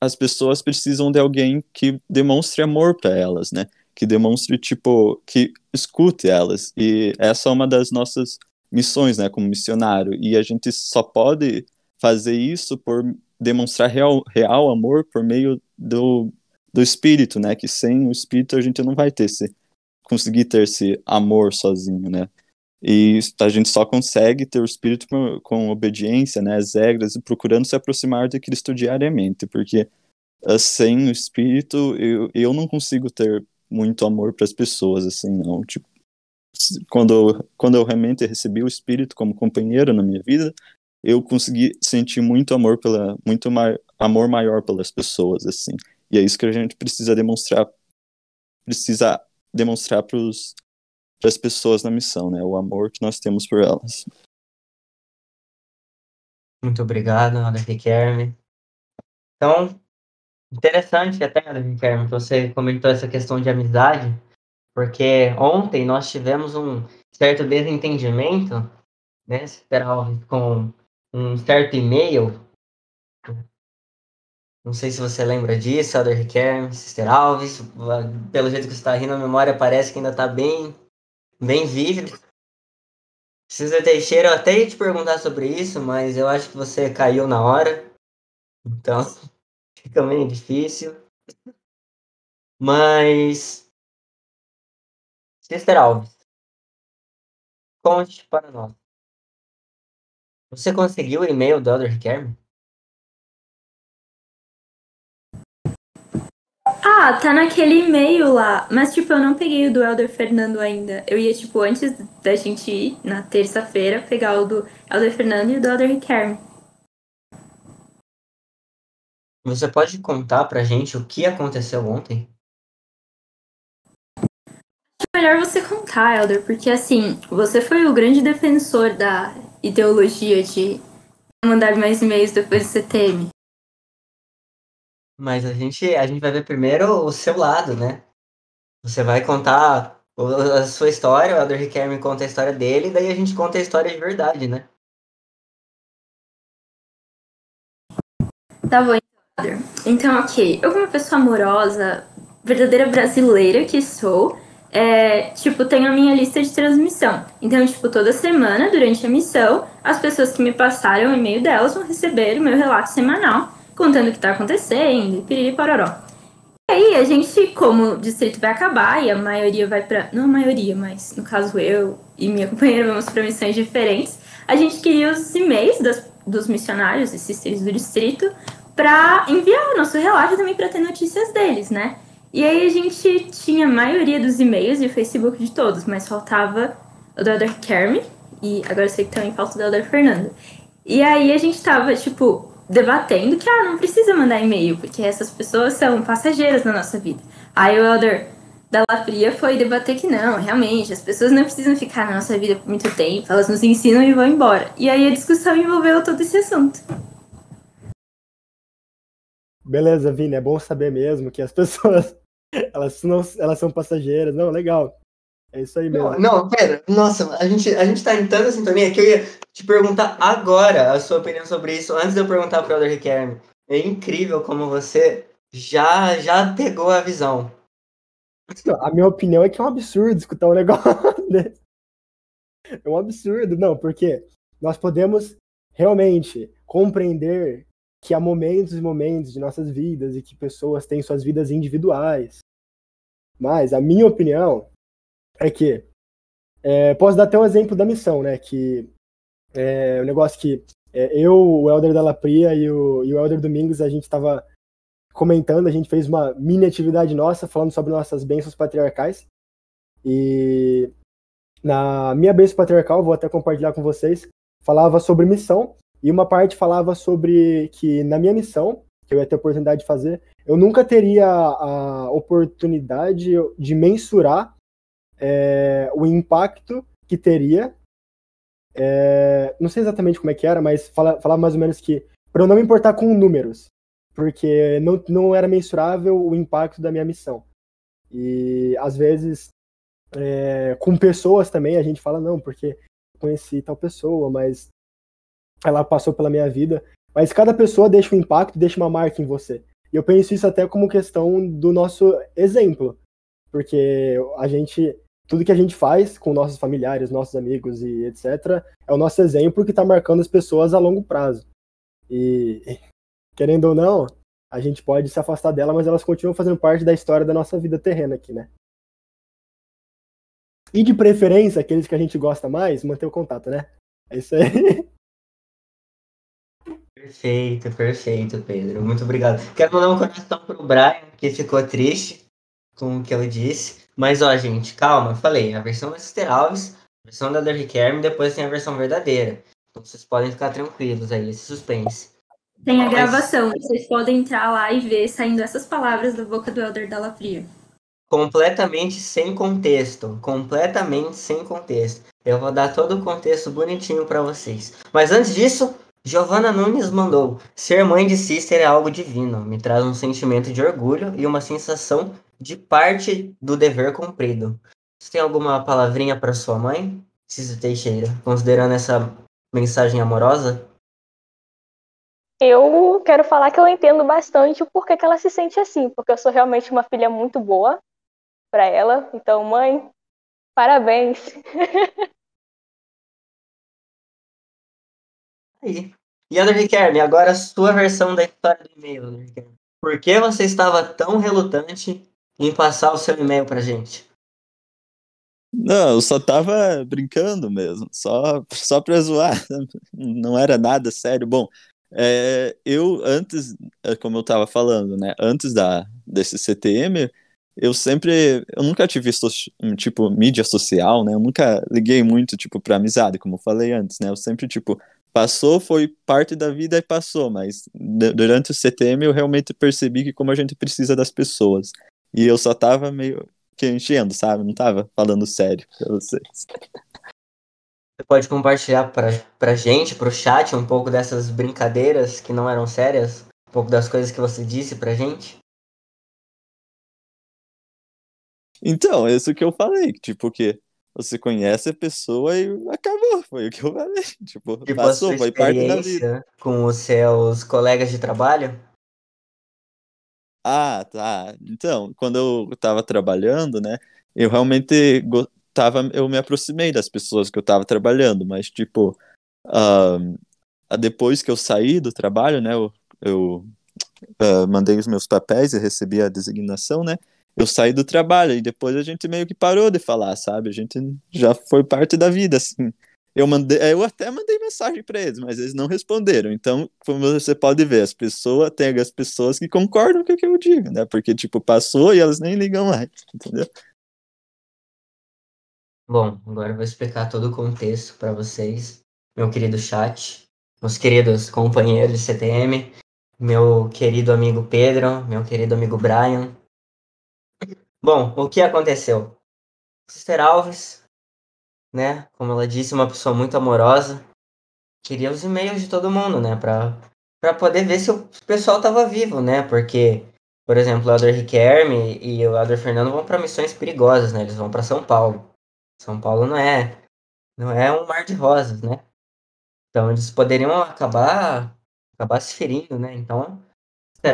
as pessoas precisam de alguém que demonstre amor para elas, né? Que demonstre, tipo, que escute elas. E essa é uma das nossas missões, né, como missionário, e a gente só pode fazer isso por demonstrar real, real amor por meio do, do espírito, né? Que sem o espírito a gente não vai ter esse conseguir ter esse amor sozinho, né? E a gente só consegue ter o espírito com, obediência, né, às regras e procurando se aproximar de Cristo diariamente, porque uh, sem o espírito eu, eu não consigo ter muito amor para as pessoas assim, não, tipo, quando quando eu realmente recebi o espírito como companheiro na minha vida, eu consegui sentir muito amor pela muito mai, amor maior pelas pessoas assim. E é isso que a gente precisa demonstrar precisa demonstrar para as pessoas na missão, né? O amor que nós temos por elas. Muito obrigado, Ana Riquelme. Então, interessante até, Ana Riquelme, que você comentou essa questão de amizade, porque ontem nós tivemos um certo desentendimento, né, com um certo e-mail não sei se você lembra disso, Elder Riquelme, Sister Alves. Pelo jeito que você está rindo, a memória parece que ainda está bem, bem vívida. César Teixeira, eu até ia te perguntar sobre isso, mas eu acho que você caiu na hora. Então, fica meio difícil. Mas. Sister Alves, conte para nós. Você conseguiu o e-mail do Elder Riquelme? Ah, tá naquele e-mail lá. Mas, tipo, eu não peguei o do Elder Fernando ainda. Eu ia, tipo, antes da gente ir, na terça-feira, pegar o do Elder Fernando e o do Elder Riquelme. Você pode contar pra gente o que aconteceu ontem? É melhor você contar, Elder, porque, assim, você foi o grande defensor da ideologia de mandar mais e-mails depois do CTM. Mas a gente, a gente vai ver primeiro o seu lado, né? Você vai contar a sua história, o Elder Riquelme conta a história dele, e daí a gente conta a história de verdade, né? Tá bom, então, ok. Eu, como pessoa amorosa, verdadeira brasileira que sou, é, tipo, tenho a minha lista de transmissão. Então, tipo, toda semana, durante a missão, as pessoas que me passaram o e-mail delas vão receber o meu relato semanal contando o que está acontecendo, piriri pororó. E aí, a gente, como o distrito vai acabar e a maioria vai para Não a maioria, mas no caso eu e minha companheira vamos para missões diferentes, a gente queria os e-mails das, dos missionários e sisters do distrito para enviar o nosso relato também para ter notícias deles, né? E aí a gente tinha a maioria dos e-mails e o Facebook de todos, mas faltava o do Elder Kermy e agora eu sei que também falta o do Elder Fernando. E aí a gente tava, tipo, debatendo que, ah, não precisa mandar e-mail, porque essas pessoas são passageiras na nossa vida. Aí o Elder da Lapria foi debater que não, realmente, as pessoas não precisam ficar na nossa vida por muito tempo, elas nos ensinam e vão embora. E aí a discussão envolveu todo esse assunto. Beleza, Vini, é bom saber mesmo que as pessoas, elas, não, elas são passageiras. Não, legal. É isso aí mesmo. Não, não, pera. Nossa, a gente, a gente tá em tanta sintonia que eu ia te perguntar agora a sua opinião sobre isso, antes de eu perguntar pro Elder Riquelme. É incrível como você já, já pegou a visão. A minha opinião é que é um absurdo escutar um negócio desse. É um absurdo, não, porque nós podemos realmente compreender que há momentos e momentos de nossas vidas e que pessoas têm suas vidas individuais. Mas a minha opinião é que é, posso dar até um exemplo da missão, né? Que é um negócio que é, eu, o Helder da Lapria e o, e o Helder Domingos, a gente estava comentando, a gente fez uma mini atividade nossa falando sobre nossas bênçãos patriarcais. E na minha bênção patriarcal, vou até compartilhar com vocês, falava sobre missão, e uma parte falava sobre que na minha missão, que eu ia ter a oportunidade de fazer, eu nunca teria a oportunidade de mensurar é, o impacto que teria. É, não sei exatamente como é que era, mas fala, falava mais ou menos que para eu não me importar com números, porque não, não era mensurável o impacto da minha missão. E às vezes é, com pessoas também a gente fala não, porque conheci tal pessoa, mas ela passou pela minha vida. Mas cada pessoa deixa um impacto, deixa uma marca em você. E eu penso isso até como questão do nosso exemplo, porque a gente tudo que a gente faz com nossos familiares, nossos amigos e etc., é o nosso exemplo que está marcando as pessoas a longo prazo. E, querendo ou não, a gente pode se afastar dela, mas elas continuam fazendo parte da história da nossa vida terrena aqui, né? E de preferência, aqueles que a gente gosta mais, manter o contato, né? É isso aí. Perfeito, perfeito, Pedro. Muito obrigado. Quero mandar um coração pro Brian, que ficou triste com o que eu disse. Mas, ó, gente, calma, eu falei, a versão da Sister Alves, a versão da Derrick Kerm, depois tem a versão verdadeira. Então vocês podem ficar tranquilos aí, esse suspense. Tem a Mas- gravação, vocês podem entrar lá e ver saindo essas palavras da boca do Elder Fria. completamente sem contexto, completamente sem contexto. Eu vou dar todo o contexto bonitinho pra vocês. Mas antes disso, Giovanna Nunes mandou: Ser mãe de Sister é algo divino, me traz um sentimento de orgulho e uma sensação de parte do dever cumprido. Você tem alguma palavrinha para sua mãe, Sister Teixeira, considerando essa mensagem amorosa? Eu quero falar que eu entendo bastante o porquê que ela se sente assim, porque eu sou realmente uma filha muito boa para ela. Então, mãe, parabéns. Aí. E André Riquelme, agora a sua versão da história do e-mail, André. Por que você estava tão relutante em passar o seu e-mail pra gente? Não, eu só tava brincando mesmo, só, só pra zoar, não era nada sério. Bom, é, eu antes, é, como eu tava falando, né, antes da, desse CTM, eu sempre, eu nunca tive isso, tipo, mídia social, né, eu nunca liguei muito, tipo, pra amizade, como eu falei antes, né, eu sempre, tipo, passou, foi parte da vida e passou, mas du- durante o CTM eu realmente percebi que como a gente precisa das pessoas, e eu só tava meio que enchendo, sabe? Não tava falando sério pra vocês. Você pode compartilhar pra, pra gente, pro chat, um pouco dessas brincadeiras que não eram sérias? Um pouco das coisas que você disse pra gente? Então, é isso que eu falei, tipo, que você conhece a pessoa e acabou, foi o que eu falei. Tipo, Tipo, passou, foi parte da vida. experiência com os seus colegas de trabalho? Ah, tá. Então, quando eu tava trabalhando, né, eu realmente tava, eu me aproximei das pessoas que eu tava trabalhando, mas, tipo, ah, depois que eu saí do trabalho, né, eu, eu ah, mandei os meus papéis e recebi a designação, né, eu saí do trabalho e depois a gente meio que parou de falar, sabe? A gente já foi parte da vida, assim. Eu mandei, eu até mandei mensagem para eles, mas eles não responderam. Então, como você pode ver, as pessoas tem as pessoas que concordam com o que eu digo, né? Porque tipo passou e elas nem ligam mais, entendeu? Bom, agora eu vou explicar todo o contexto para vocês, meu querido chat, meus queridos companheiros de CTM, meu querido amigo Pedro, meu querido amigo Brian. Bom, o que aconteceu? Sister Alves, né, como ela disse, uma pessoa muito amorosa, queria os e-mails de todo mundo, né, pra, pra poder ver se o pessoal tava vivo, né, porque, por exemplo, o Elder Riquelme e o Elder Fernando vão para missões perigosas, né, eles vão para São Paulo. São Paulo não é não é um mar de rosas, né? Então eles poderiam acabar acabar se ferindo, né? Então,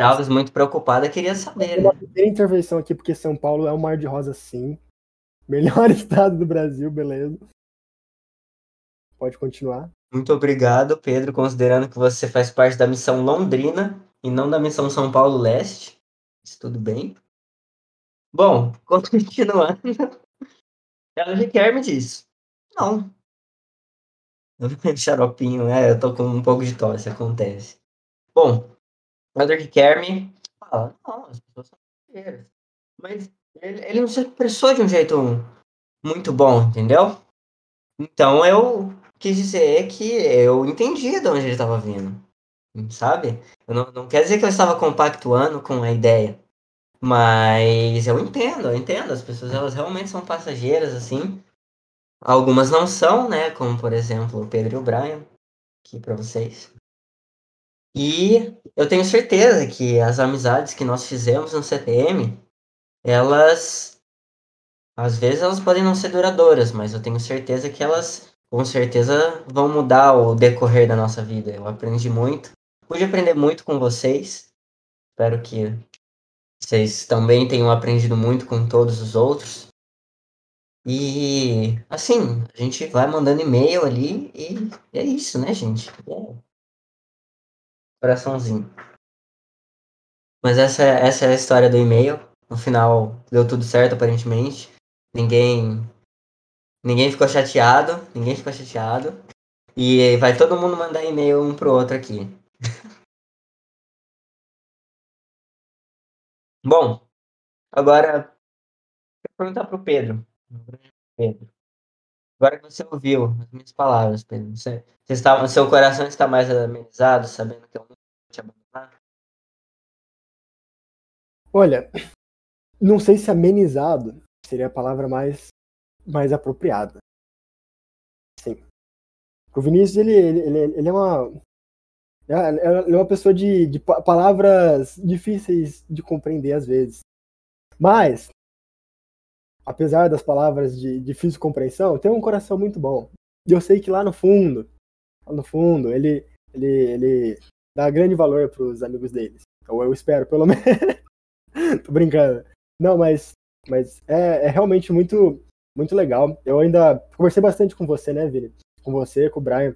Alves muito preocupada queria saber, né? Uma primeira intervenção aqui, porque São Paulo é um mar de rosa, sim. Melhor estado do Brasil, beleza. Pode continuar. Muito obrigado, Pedro, considerando que você faz parte da missão Londrina e não da missão São Paulo Leste. Isso tudo bem. Bom, continuando. Ela requer me disso. Não. Xaropinho, né? Eu tô com um pouco de tosse, acontece. Bom, o Elder Riquelme fala, não, as pessoas são brasileiras. Mas ele, ele não se expressou de um jeito muito bom, entendeu? Então eu quis dizer que eu entendia de onde ele estava vindo, sabe? Eu não, não quer dizer que eu estava compactuando com a ideia, mas eu entendo, eu entendo. As pessoas elas realmente são passageiras, assim. Algumas não são, né? Como por exemplo o Pedro e o Brian, aqui para vocês. E eu tenho certeza que as amizades que nós fizemos no CTM, elas às vezes elas podem não ser duradouras, mas eu tenho certeza que elas com certeza vão mudar o decorrer da nossa vida. Eu aprendi muito, pude aprender muito com vocês. Espero que vocês também tenham aprendido muito com todos os outros. E assim, a gente vai mandando e-mail ali e é isso, né, gente? É. Coraçãozinho. Mas essa, essa é a história do e-mail. No final deu tudo certo, aparentemente. Ninguém. Ninguém ficou chateado. Ninguém ficou chateado. E vai todo mundo mandar e-mail um pro outro aqui. Bom, agora vou perguntar pro Pedro. Pedro. Agora que você ouviu as minhas palavras, Pedro, você, você está, seu coração está mais amenizado, sabendo que eu não vou te abandonar? Olha, não sei se amenizado seria a palavra mais, mais apropriada. Sim. O Vinícius, ele, ele, ele, é uma. Ele é uma pessoa de, de palavras difíceis de compreender às vezes. Mas, apesar das palavras de difícil compreensão, tem um coração muito bom. E eu sei que lá no fundo, lá no fundo, ele, ele, ele dá grande valor para os amigos deles. Ou eu espero, pelo menos. Tô brincando. Não, mas, mas é, é realmente muito, muito legal. Eu ainda conversei bastante com você, né, Vini? Com você, com o Brian,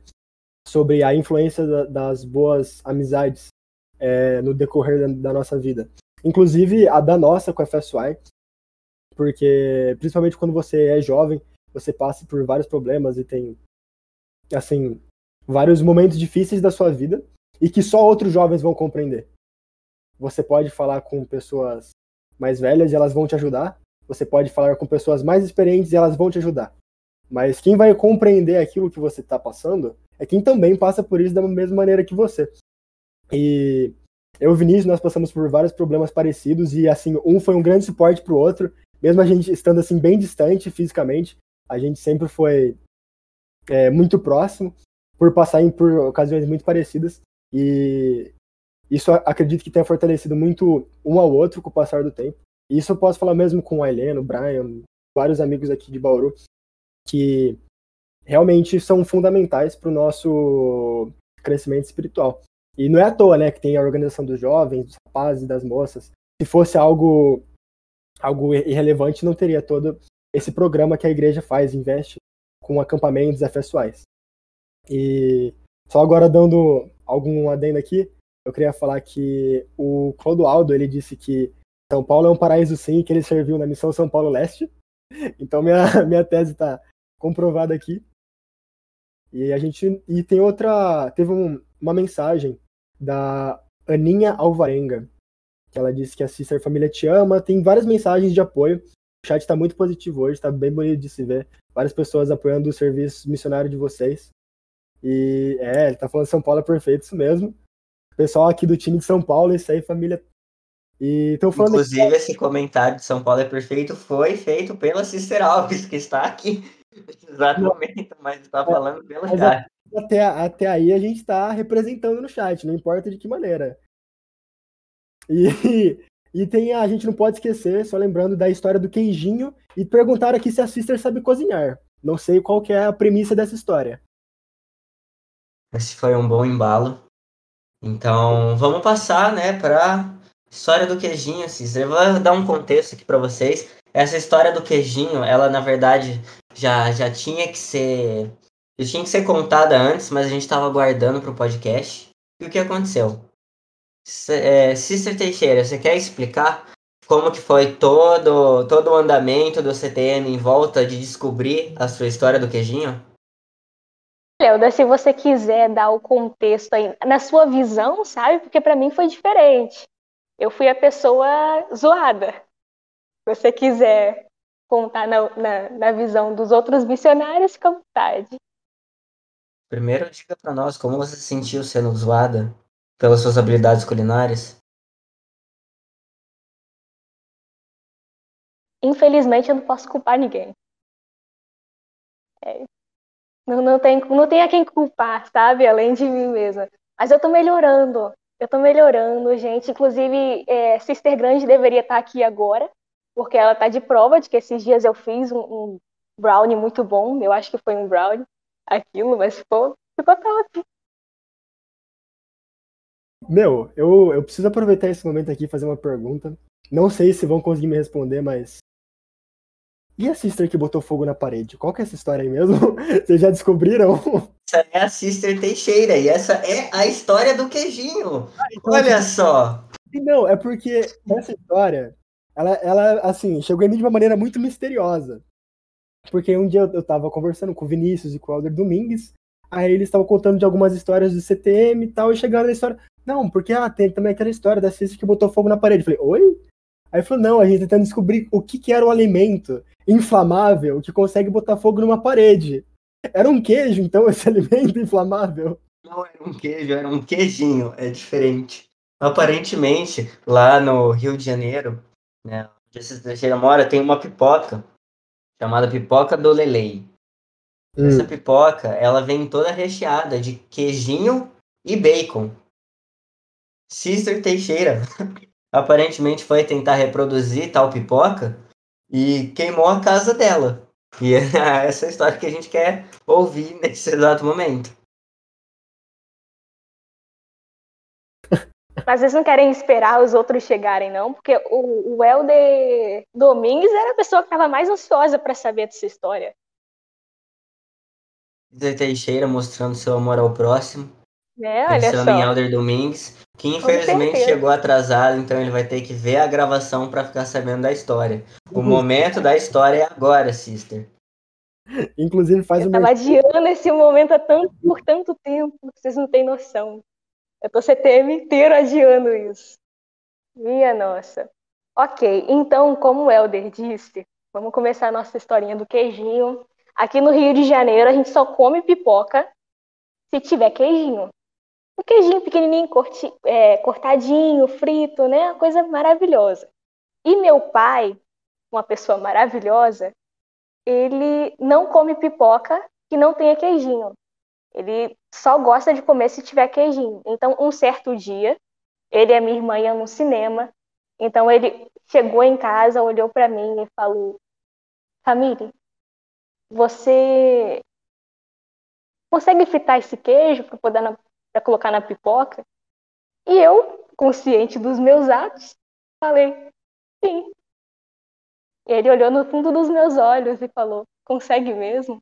sobre a influência da, das boas amizades é, no decorrer da, da, nossa vida. Inclusive a da nossa com a FSY, porque principalmente quando você é jovem, você passa por vários problemas e tem, assim, vários momentos difíceis da sua vida e que só outros jovens vão compreender. Você pode falar com pessoas mais velhas e elas vão te ajudar. Você pode falar com pessoas mais experientes e elas vão te ajudar. Mas quem vai compreender aquilo que você está passando é quem também passa por isso da mesma maneira que você. E eu e o Vinícius, nós passamos por vários problemas parecidos e, assim, um foi um grande suporte para o outro. Mesmo a gente estando, assim, bem distante fisicamente, a gente sempre foi é, muito próximo por passar por ocasiões muito parecidas. E isso acredito que tenha fortalecido muito um ao outro com o passar do tempo. E isso eu posso falar mesmo com a Helena, o Brian, vários amigos aqui de Bauru, que realmente são fundamentais para o nosso crescimento espiritual. E não é à toa, né, que tem a organização dos jovens, dos rapazes das moças. Se fosse algo algo irrelevante, não teria todo esse programa que a igreja faz, investe com acampamentos afessuais. E só agora dando algum adendo aqui, eu queria falar que o Clodoaldo, ele disse que São Paulo é um paraíso sim, que ele serviu na missão São Paulo Leste. Então minha, minha tese está comprovada aqui. E a gente e tem outra, teve um, uma mensagem da Aninha Alvarenga, que ela disse que a Sister Família te ama, tem várias mensagens de apoio. O chat está muito positivo hoje, está bem bonito de se ver. Várias pessoas apoiando o serviço missionário de vocês. E é, ele tá falando São Paulo é perfeito, isso mesmo pessoal aqui do time de São Paulo, isso aí, família. E estão falando. Inclusive, aqui... esse comentário de São Paulo é perfeito foi feito pela Sister Alves, que está aqui exatamente, mas está falando pelo chat. Até, até aí a gente está representando no chat, não importa de que maneira. E, e tem a gente não pode esquecer, só lembrando da história do queijinho, e perguntaram aqui se a Sister sabe cozinhar. Não sei qual que é a premissa dessa história. Esse foi um bom embalo. Então, vamos passar, né, para história do queijinho, Cícero. Eu vou dar um contexto aqui para vocês. Essa história do queijinho, ela na verdade já, já tinha que ser já tinha que ser contada antes, mas a gente estava aguardando para o podcast. E o que aconteceu? É, Sister Teixeira, você quer explicar como que foi todo, todo o andamento do CTM em volta de descobrir a sua história do queijinho? Leuda, se você quiser dar o contexto aí, na sua visão, sabe? Porque para mim foi diferente. Eu fui a pessoa zoada. Se você quiser contar na, na, na visão dos outros missionários, fica à vontade. Primeiro, diga para nós como você se sentiu sendo zoada pelas suas habilidades culinárias. Infelizmente, eu não posso culpar ninguém. É, não, não, tem, não tem a quem culpar, sabe? Além de mim mesma. Mas eu tô melhorando. Eu tô melhorando, gente. Inclusive, é, Sister Grande deveria estar tá aqui agora, porque ela tá de prova de que esses dias eu fiz um, um brownie muito bom. Eu acho que foi um brownie aquilo, mas ficou, ficou top. Meu, eu, eu preciso aproveitar esse momento aqui e fazer uma pergunta. Não sei se vão conseguir me responder, mas e a Sister que botou fogo na parede? Qual que é essa história aí mesmo? Vocês já descobriram? Essa é a Sister Teixeira e essa é a história do queijinho. Ah, então Olha só. Não, é porque essa história, ela, ela, assim, chegou em mim de uma maneira muito misteriosa. Porque um dia eu, eu tava conversando com o Vinícius e com o Helder Domingues, aí eles estavam contando de algumas histórias do CTM e tal, e chegaram na história. Não, porque ah, tem também aquela história da ciência que botou fogo na parede. Eu falei, oi? Aí falou, não, a gente tá tentando descobrir o que, que era o alimento inflamável que consegue botar fogo numa parede. Era um queijo, então, esse alimento inflamável? Não era um queijo, era um queijinho, é diferente. Aparentemente, lá no Rio de Janeiro, né, onde esse Teixeira mora, tem uma pipoca chamada pipoca do Lelei. Hum. Essa pipoca, ela vem toda recheada de queijinho e bacon. Sister Teixeira aparentemente foi tentar reproduzir tal pipoca e queimou a casa dela. E é essa é a história que a gente quer ouvir nesse exato momento. Mas vocês não querem esperar os outros chegarem, não? Porque o, o Helder Domingues era a pessoa que estava mais ansiosa para saber dessa história. Sister Teixeira mostrando seu amor ao próximo. É, olha Pensando em. Elder Domingues, que infelizmente chegou atrasado, então ele vai ter que ver a gravação para ficar sabendo da história. O momento da história é agora, sister. Inclusive faz Eu o tava adiando esse momento há tanto, por tanto tempo, vocês não têm noção. Eu tô CTM inteiro adiando isso. Minha nossa. Ok, então, como o Helder disse, vamos começar a nossa historinha do queijinho. Aqui no Rio de Janeiro, a gente só come pipoca se tiver queijinho. Um queijinho pequenininho, corti- é, cortadinho, frito, né? Uma coisa maravilhosa. E meu pai, uma pessoa maravilhosa, ele não come pipoca que não tenha queijinho. Ele só gosta de comer se tiver queijinho. Então, um certo dia, ele e a minha irmã iam no cinema. Então, ele chegou em casa, olhou para mim e falou: Família, você consegue fritar esse queijo para poder pra colocar na pipoca? E eu, consciente dos meus atos, falei: Sim. E ele olhou no fundo dos meus olhos e falou: Consegue mesmo?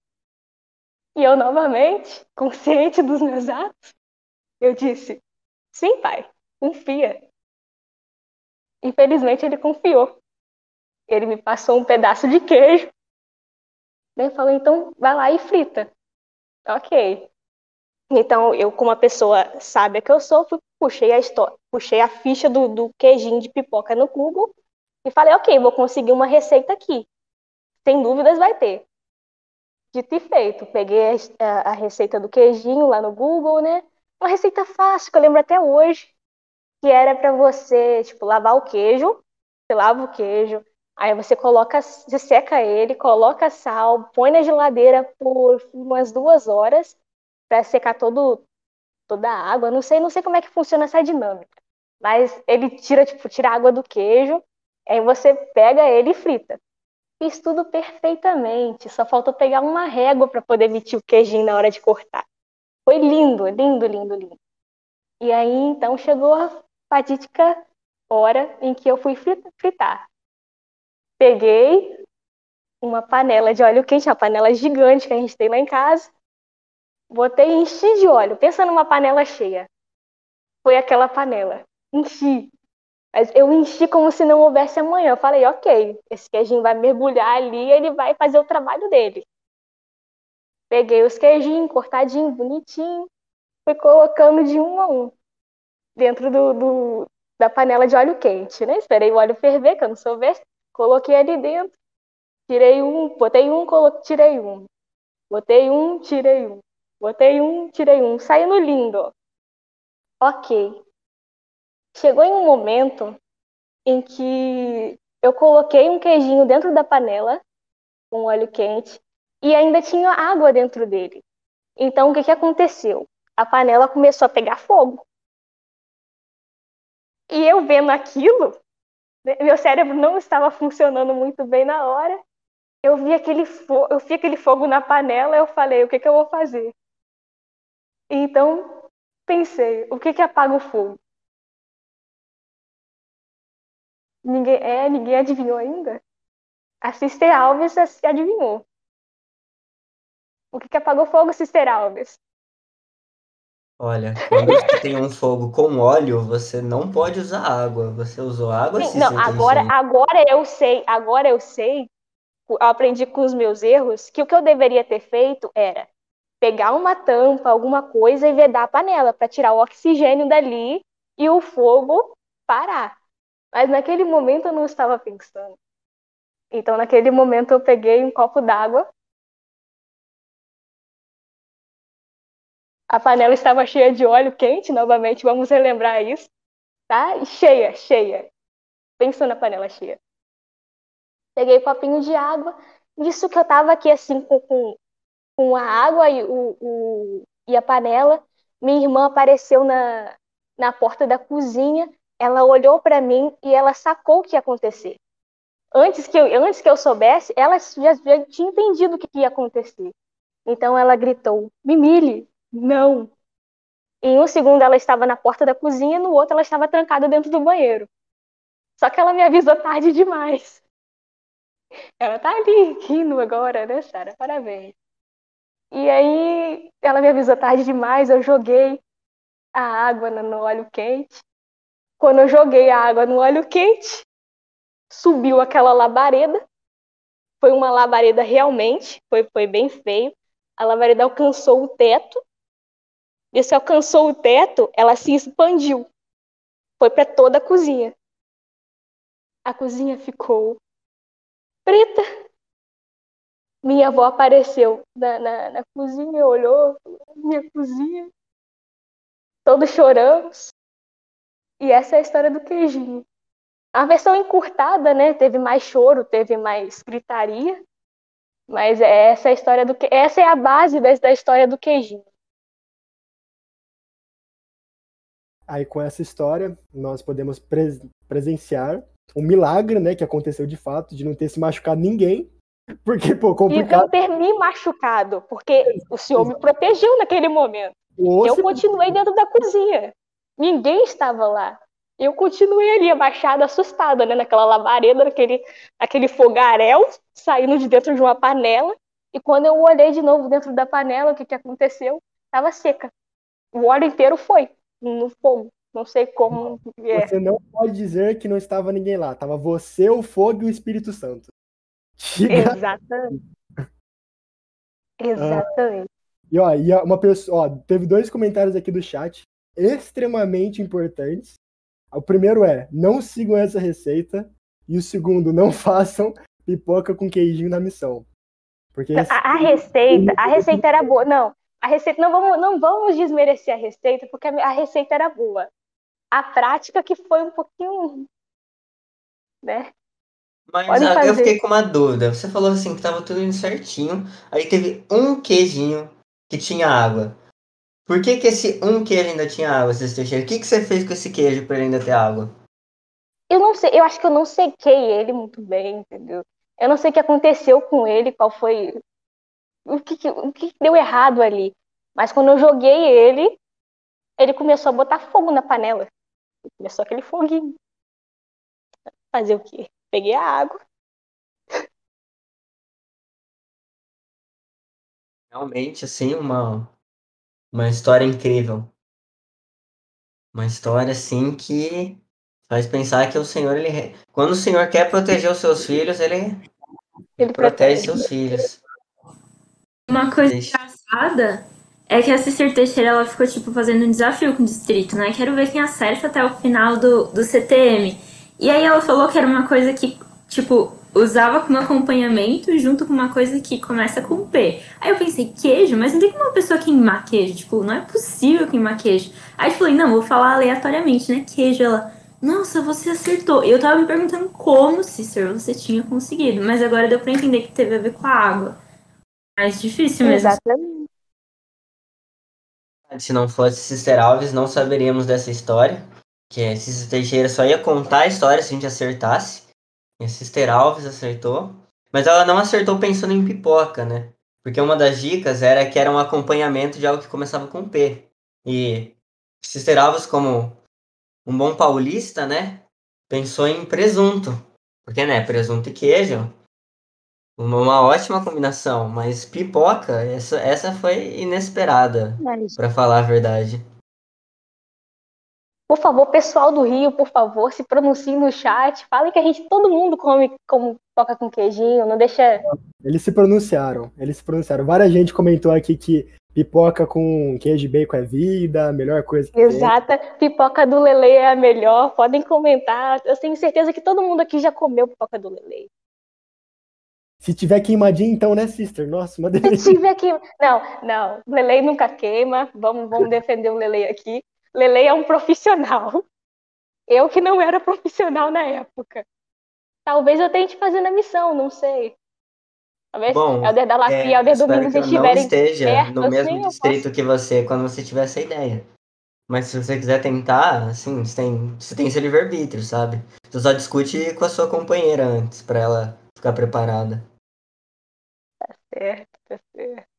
E eu, novamente, consciente dos meus atos, eu disse: Sim, pai, confia. Infelizmente, ele confiou. Ele me passou um pedaço de queijo. Daí falou: Então, vai lá e frita. Ok. Então, eu, como a pessoa sábia que eu sou, fui, puxei, a história, puxei a ficha do, do queijinho de pipoca no Google e falei: Ok, vou conseguir uma receita aqui. Sem dúvidas, vai ter. Dito e feito, peguei a, a- receita do queijinho lá no Google, né? Uma receita fácil, que eu lembro até hoje, que era para você, tipo, lavar o queijo, você lava o queijo, aí você coloca, você seca ele, coloca sal, põe na geladeira por umas duas horas para secar todo, toda a água. Não sei, não sei como é que funciona essa dinâmica, mas ele tira, tipo, tira a água do queijo, aí você pega ele e frita. Fiz tudo perfeitamente, só faltou pegar uma régua para poder medir o queijinho na hora de cortar. Foi lindo, lindo, lindo, lindo. E aí, então, chegou a fatídica hora em que eu fui fri- fritar. Peguei uma panela de óleo quente, uma panela gigante que a gente tem lá em casa. Botei e enchi de óleo. Pensa numa panela cheia. Foi aquela panela. Enchi. Mas eu enchi como se não houvesse amanhã. Eu falei, ok, esse queijinho vai mergulhar ali ele vai fazer o trabalho dele. Peguei os queijinhos, cortadinho, bonitinho, fui colocando de um a um dentro do, do- da panela de óleo quente, né? Esperei o óleo ferver, que eu não sou besta. Coloquei ali dentro, tirei um, botei um, colo... tirei um. Botei um, tirei um. Botei um, tirei um. Saindo lindo. Ok. Chegou em um momento em que eu coloquei um queijinho dentro da panela com óleo quente e ainda tinha água dentro dele. Então, o que, que aconteceu? A panela começou a pegar fogo. E eu vendo aquilo, meu cérebro não estava funcionando muito bem na hora. Eu vi aquele, fo eu vi aquele fogo na panela, eu falei, o que, que eu vou fazer? Então, pensei, o que, que apaga o fogo? Ninguém, é, ninguém adivinhou ainda? A Sister Alves adivinhou. O que, que apagou fogo, Sister Alves? Olha, quando você tem um fogo com óleo, você não pode usar água. Você usou água, Sim, não, agora, cheio. agora eu sei, agora eu sei, eu aprendi com os meus erros, que o que eu deveria ter feito era pegar uma tampa, alguma coisa e vedar a panela para tirar o oxigênio dali e o fogo parar. Mas naquele momento eu não estava pensando. Então, naquele momento, eu peguei um copo d'água. A panela estava cheia de óleo quente, novamente, vamos relembrar isso, tá? Cheia, cheia. Pensa na panela cheia. Peguei um copinho de água. Isso que eu tava aqui, assim, com, com, com a água e, o, o, e a panela, minha irmã apareceu na, na porta da cozinha. Ela olhou para mim e ela sacou o que ia acontecer antes que eu, antes que eu soubesse, ela já, já tinha entendido o que ia acontecer. Então ela gritou: Mimile, não. Em um segundo ela estava na porta da cozinha, no outro ela estava trancada dentro do banheiro. Só que ela me avisou tarde demais. Ela tá ali rindo agora, né, Sara? Parabéns. E aí ela me avisou tarde demais, eu joguei a água no óleo quente. Quando eu joguei a água no óleo quente, subiu aquela labareda. Foi uma labareda realmente, foi, foi bem feio. A labareda alcançou o teto. E se alcançou o teto, ela se expandiu. Foi para toda a cozinha. A cozinha ficou preta. Minha avó apareceu na, na, na cozinha, olhou, minha cozinha. Todos choramos. E essa é a história do queijinho. A versão encurtada, né, teve mais choro, teve mais gritaria, mas essa é a história do que essa é a base da, história do queijinho. Aí com essa história, nós podemos pres presenciar um milagre, né, que aconteceu de fato, de não ter se machucado ninguém. Porque, pô, E complicado. não ter me machucado, porque o senhor me protegeu naquele momento. Ou Eu continuei dentro da cozinha. Ninguém estava lá. Eu continuei ali abaixada, assustada, né? Naquela labareda, naquele, naquele fogaréu, saindo de dentro de uma panela. E quando eu olhei de novo dentro da panela, o que, que aconteceu? Estava seca. O óleo inteiro foi no fogo. Não sei como é. Você não pode dizer que não estava ninguém lá. Tava você, o fogo e o Espírito Santo. Exatamente. Exatamente. E ó, e uma pessoa, ó, teve dois comentários aqui do chat extremamente importantes. O primeiro é: não sigam essa receita. E o segundo, não façam pipoca com queijinho na missão. Porque esse- A, a receita, a receita era boa. Não, a receita não vamos, não vamos desmerecer a receita, porque a, a receita era boa. A prática que foi um pouquinho, né? Mas Pode eu fiquei com uma dúvida. Você falou assim que tava tudo indo certinho. Aí teve um queijinho que tinha água. Por que, que esse um queijo ainda tinha água, Teixeira? O que, que você fez com esse queijo para ele ainda ter água? Eu não sei, eu acho que eu não sequei ele muito bem, entendeu? Eu não sei o que aconteceu com ele, qual foi. O que, que- o que deu errado ali. Mas quando eu joguei ele, ele começou a botar fogo na panela. Começou aquele foguinho. Fazer o quê? Peguei a água. Realmente, assim, uma, uma história incrível. Uma história, assim, que faz pensar que o Senhor, ele... Quando o Senhor quer proteger os seus filhos, ele, Ele protege protege. seus filhos. Uma coisa Deixa- engraçada é que a Cícero Teixeira ela ficou tipo fazendo um desafio com o distrito, né? Quero ver quem acerta até o final do, do CTM. E aí ela falou que era uma coisa que, tipo, usava como acompanhamento junto com uma coisa que começa com P. Aí eu pensei, queijo? Mas não tem como uma pessoa queimar queijo. Tipo, não é possível queimar queijo. Aí eu falei, não, vou falar aleatoriamente, né? Queijo. Ela, nossa, você acertou. E eu tava me perguntando como, Cícero, você tinha conseguido. Mas agora deu pra entender que teve a ver com a água. Mais difícil mesmo. Exatamente. Se não fosse Sister Alves, não saberíamos dessa história. Que a Sister Teixeira só ia contar a história se a gente acertasse. E a Sister Alves acertou. Mas ela não acertou pensando em pipoca, né? Porque uma das dicas era que era um acompanhamento de algo que começava com P. E Sister Alves, como um bom paulista, né? Pensou em presunto. Porque, né? Presunto e queijo Uma, uma ótima combinação, mas pipoca, essa, essa foi inesperada, Mas, pra falar a verdade. Por favor, pessoal do Rio, por favor, se pronunciem no chat. Falem que a gente, todo mundo come como pipoca com queijinho, não deixa. Eles se pronunciaram. Eles se pronunciaram. Várias gente comentou aqui que pipoca com queijo e bacon é vida, a melhor coisa que tem. Exata, pipoca do Lele é a melhor. Podem comentar. Eu tenho certeza que todo mundo aqui já comeu pipoca do Lele. Se tiver queimadinho, então, né, sister? Nossa, uma Se delícia. tiver aqui. Não, não. Lele nunca queima. Vamos, vamos defender o Lele aqui. Lele é um profissional. Eu que não era profissional na época. Talvez eu tente fazer na missão, não sei. Talvez Bom, Helder da Lafia e É, Helder Domingos que eu não estiverem esteja perto, no mesmo assim, distrito que você quando você tiver essa ideia. Mas se você quiser tentar, assim, você tem, você tem seu livre-arbítrio, sabe? Você só discute com a sua companheira antes, pra ela ficar preparada. certo, tá certo.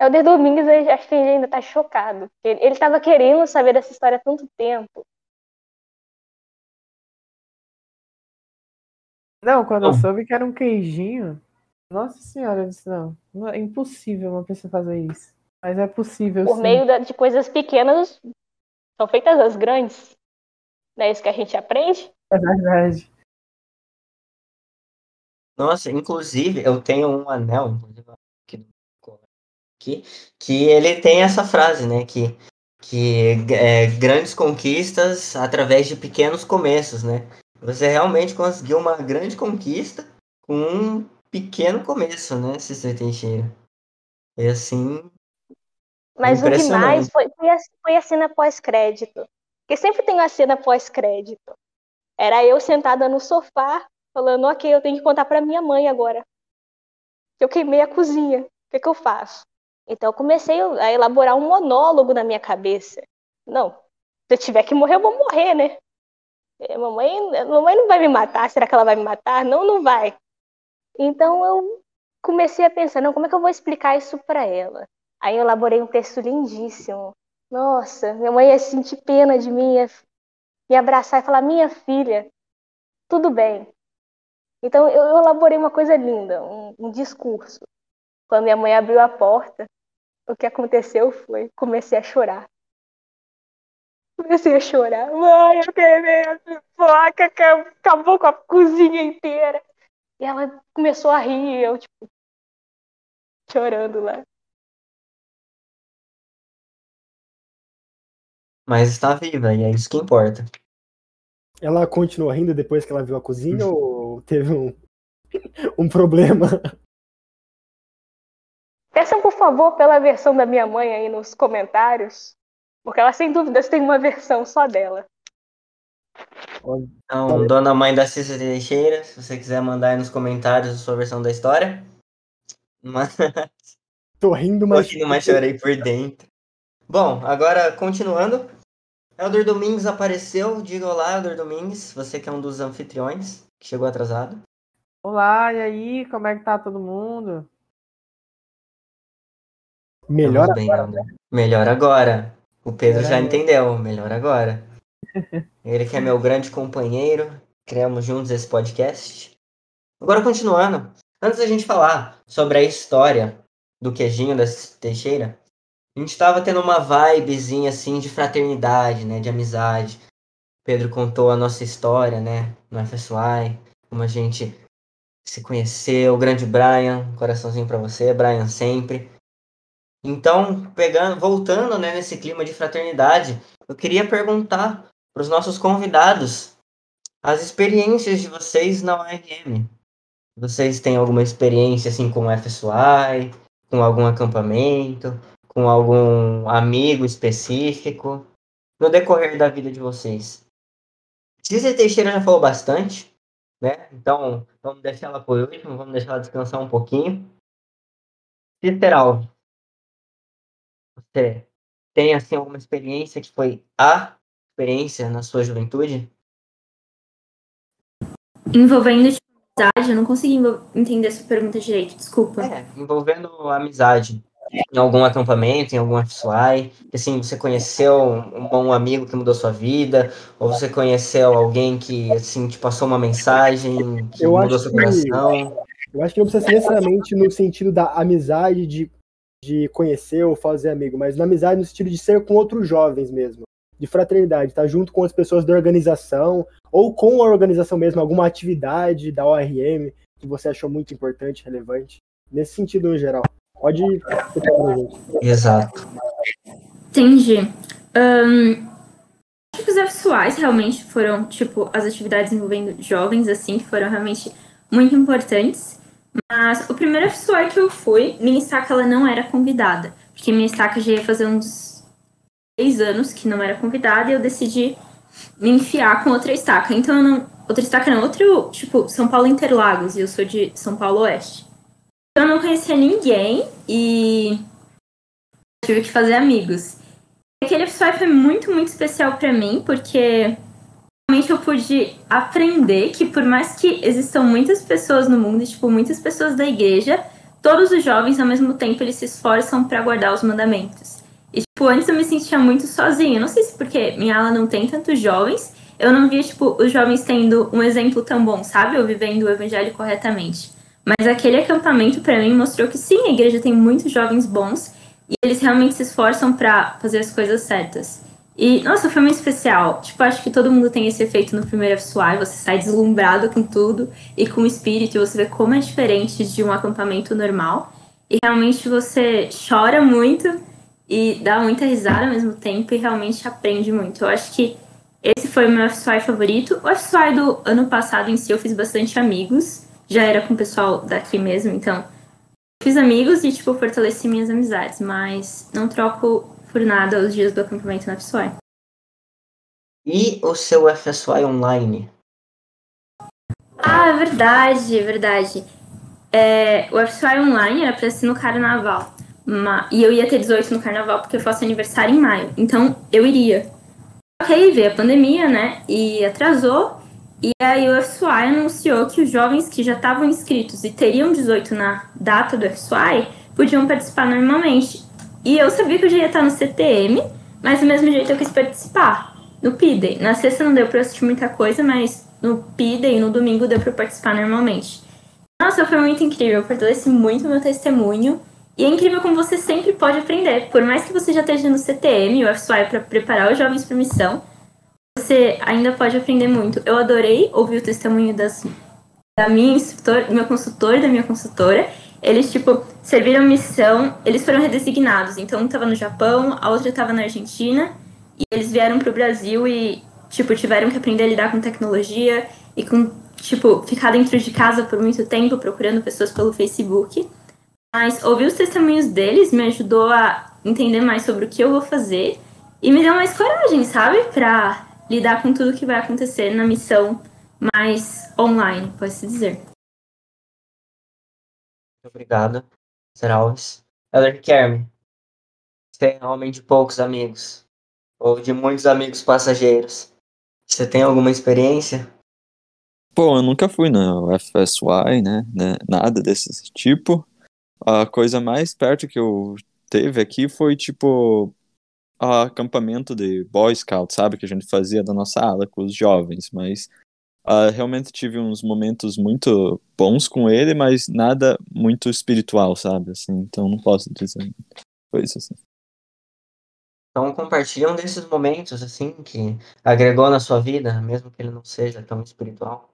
Helder Domingos, eu acho que ele ainda tá chocado. Ele, ele tava querendo saber dessa história há tanto tempo. Não, quando eu soube que era um queijinho. Nossa senhora, eu disse, não, é impossível uma pessoa fazer isso. Mas é possível Por sim. meio da- de coisas pequenas, são feitas as grandes. Não é isso que a gente aprende? É verdade. Nossa, inclusive, eu tenho um anel, inclusive, aqui, que ele tem essa frase, né? Que, que é, grandes conquistas através de pequenos começos, né? Você realmente conseguiu uma grande conquista com um pequeno começo, né, Sister Teixeira? E assim, Mas o demais Impressionante. foi, foi, a, foi a cena pós-crédito. Porque sempre tem uma cena pós-crédito. Era eu sentada no sofá, falando, ok, eu tenho que contar pra minha mãe agora. Que eu queimei a cozinha. O que, que eu faço? Então eu comecei a elaborar um monólogo na minha cabeça. Não, se eu tiver que morrer, eu vou morrer, né? Eh, Mamãe, mamãe não vai me matar. Será que ela vai me matar? Não, não vai. Então eu comecei a pensar, não, como é que eu vou explicar isso pra ela? Aí eu elaborei um texto lindíssimo. Nossa, minha mãe ia sentir pena de mim, ia me abraçar e falar: Minha filha, tudo bem. Então eu elaborei uma coisa linda, um, um discurso. Quando minha mãe abriu a porta, o que aconteceu foi: comecei a chorar. Comecei a chorar. Mãe, eu queimei a pipoca, que acabou com a cozinha inteira. E ela começou a rir, e eu, tipo, chorando lá. mas está viva, e é isso que importa. Ela continuou rindo depois que ela viu a cozinha ou teve um, um problema? Peçam, por favor, pela versão da minha mãe aí nos comentários. Porque ela, sem dúvidas, tem uma versão só dela. Então, dona mãe da Cícera Teixeira, se você quiser mandar aí nos comentários a sua versão da história. Mas Tô rindo, tô mas. rindo, mas chorei por dentro. Bom, agora continuando. Elder Domingues apareceu. Diga olá, Elder Domingues. Você que é um dos anfitriões, que chegou atrasado. Olá, e aí, como é que tá todo mundo? Melhor bem, Elder. Melhor agora. O Pedro já agora. entendeu. Melhor agora. Ele que é meu grande companheiro. Criamos juntos esse podcast. Agora, continuando. Antes da gente falar sobre a história do queijinho da Teixeira, a gente tava tendo uma vibezinha assim de fraternidade, né? De amizade. Pedro contou a nossa história, né? No FSY, como a gente se conheceu. O grande Brian, um coraçãozinho pra você, Brian sempre. Então, pegando, voltando, né, nesse clima de fraternidade, eu queria perguntar para os nossos convidados as experiências de vocês na URM. Vocês têm alguma experiência assim com o FSY, com algum acampamento, com algum amigo específico no decorrer da vida de vocês? Cícera Teixeira já falou bastante, né? Então, vamos deixar ela por último, vamos deixar ela descansar um pouquinho. Cícera Alves, você tem assim alguma experiência que foi a experiência na sua juventude? Envolvendo tipo, amizade, eu não consegui entender essa pergunta direito, desculpa. É, envolvendo amizade. Em algum acampamento, em algum FSY, que assim, você conheceu um bom amigo que mudou sua vida, ou você conheceu alguém que assim te passou uma mensagem que Eu mudou seu que- coração. Eu acho que não precisa ser necessariamente no sentido da amizade, de, de conhecer ou fazer amigo, mas na amizade no sentido de ser com outros jovens mesmo, de fraternidade, estar tá junto com as pessoas da organização, ou com a organização mesmo, alguma atividade da ORM que você achou muito importante, relevante, nesse sentido no geral. Pode Exato. Entendi. Um, acho que os FSUAs realmente foram, tipo, as atividades envolvendo jovens, assim, que foram realmente muito importantes. Mas o primeiro FSUA que eu fui, minha estaca ela não era convidada. Porque minha estaca já ia fazer uns seis anos que não era convidada e eu decidi me enfiar com outra estaca. Então eu não. Outra estaca não, outro, tipo, São Paulo Interlagos, e eu sou de São Paulo Oeste. Então eu não conhecia ninguém e tive que fazer amigos. Aquele FSUI foi muito, muito especial para mim, porque eu pude aprender que por mais que existam muitas pessoas no mundo, tipo, muitas pessoas da igreja, todos os jovens ao mesmo tempo eles se esforçam para guardar os mandamentos. E tipo, antes eu me sentia muito sozinha, não sei se porque minha ala não tem tantos jovens, eu não via tipo os jovens tendo um exemplo tão bom, sabe? Eu vivendo o evangelho corretamente. Mas aquele acampamento para mim mostrou que sim, a igreja tem muitos jovens bons e eles realmente se esforçam para fazer as coisas certas. E, nossa, foi muito especial. Tipo, acho que todo mundo tem esse efeito no primeiro FSY, você sai deslumbrado com tudo e com o espírito, você vê como é diferente de um acampamento normal. E realmente você chora muito e dá muita risada ao mesmo tempo e realmente aprende muito. Eu acho que esse foi o meu FSY favorito. O FSY do ano passado em si eu fiz bastante amigos, já era com o pessoal daqui mesmo, então fiz amigos e, tipo, fortaleci minhas amizades, mas não troco por nada os dias do acampamento na FSY. E o seu FSY online? Ah, é verdade, é verdade. É, o FSY online era pra ser no carnaval. e eu ia ter 18 no carnaval porque eu faço aniversário em maio. Então eu iria. Ok, veio a pandemia, né? E atrasou. E aí o FSY anunciou que os jovens que já estavam inscritos e teriam 18 na data do FSY podiam participar normalmente. E eu sabia que eu já ia estar no CTM, mas do mesmo jeito eu quis participar. No PIDE. Na sexta não deu pra assistir muita coisa, mas no PIDE e no domingo deu pra participar normalmente. Nossa, foi muito incrível, fortalece muito meu testemunho. E é incrível como você sempre pode aprender. Por mais que você já esteja no CTM, o FSY, para preparar os jovens para missão, você ainda pode aprender muito. Eu adorei ouvir o testemunho das, da minha instrutor, do meu consultor e da minha consultora. Eles, tipo, serviram missão, eles foram redesignados. Então, um tava no Japão, a outra tava na Argentina. E eles vieram pro Brasil e, tipo, tiveram que aprender a lidar com tecnologia e com, tipo, ficar dentro de casa por muito tempo procurando pessoas pelo Facebook. Mas ouvir os testemunhos deles me ajudou a entender mais sobre o que eu vou fazer e me deu mais coragem, sabe? Pra lidar com tudo que vai acontecer na missão mais online, pode-se dizer. Obrigado, Sr. Alves. Elder Kerme, você é homem de poucos amigos, ou de muitos amigos passageiros. Você tem alguma experiência? Pô, eu nunca fui na FSY, né? né? Nada desse tipo. A coisa mais perto que eu teve aqui foi, tipo, acampamento de Boy Scout, sabe? Que a gente fazia da nossa ala com os jovens, mas uh, realmente tive uns momentos muito bons com ele, mas nada muito espiritual, sabe? Assim, então não posso dizer coisa assim. Então compartilham desses momentos, assim, que agregou na sua vida, mesmo que ele não seja tão espiritual.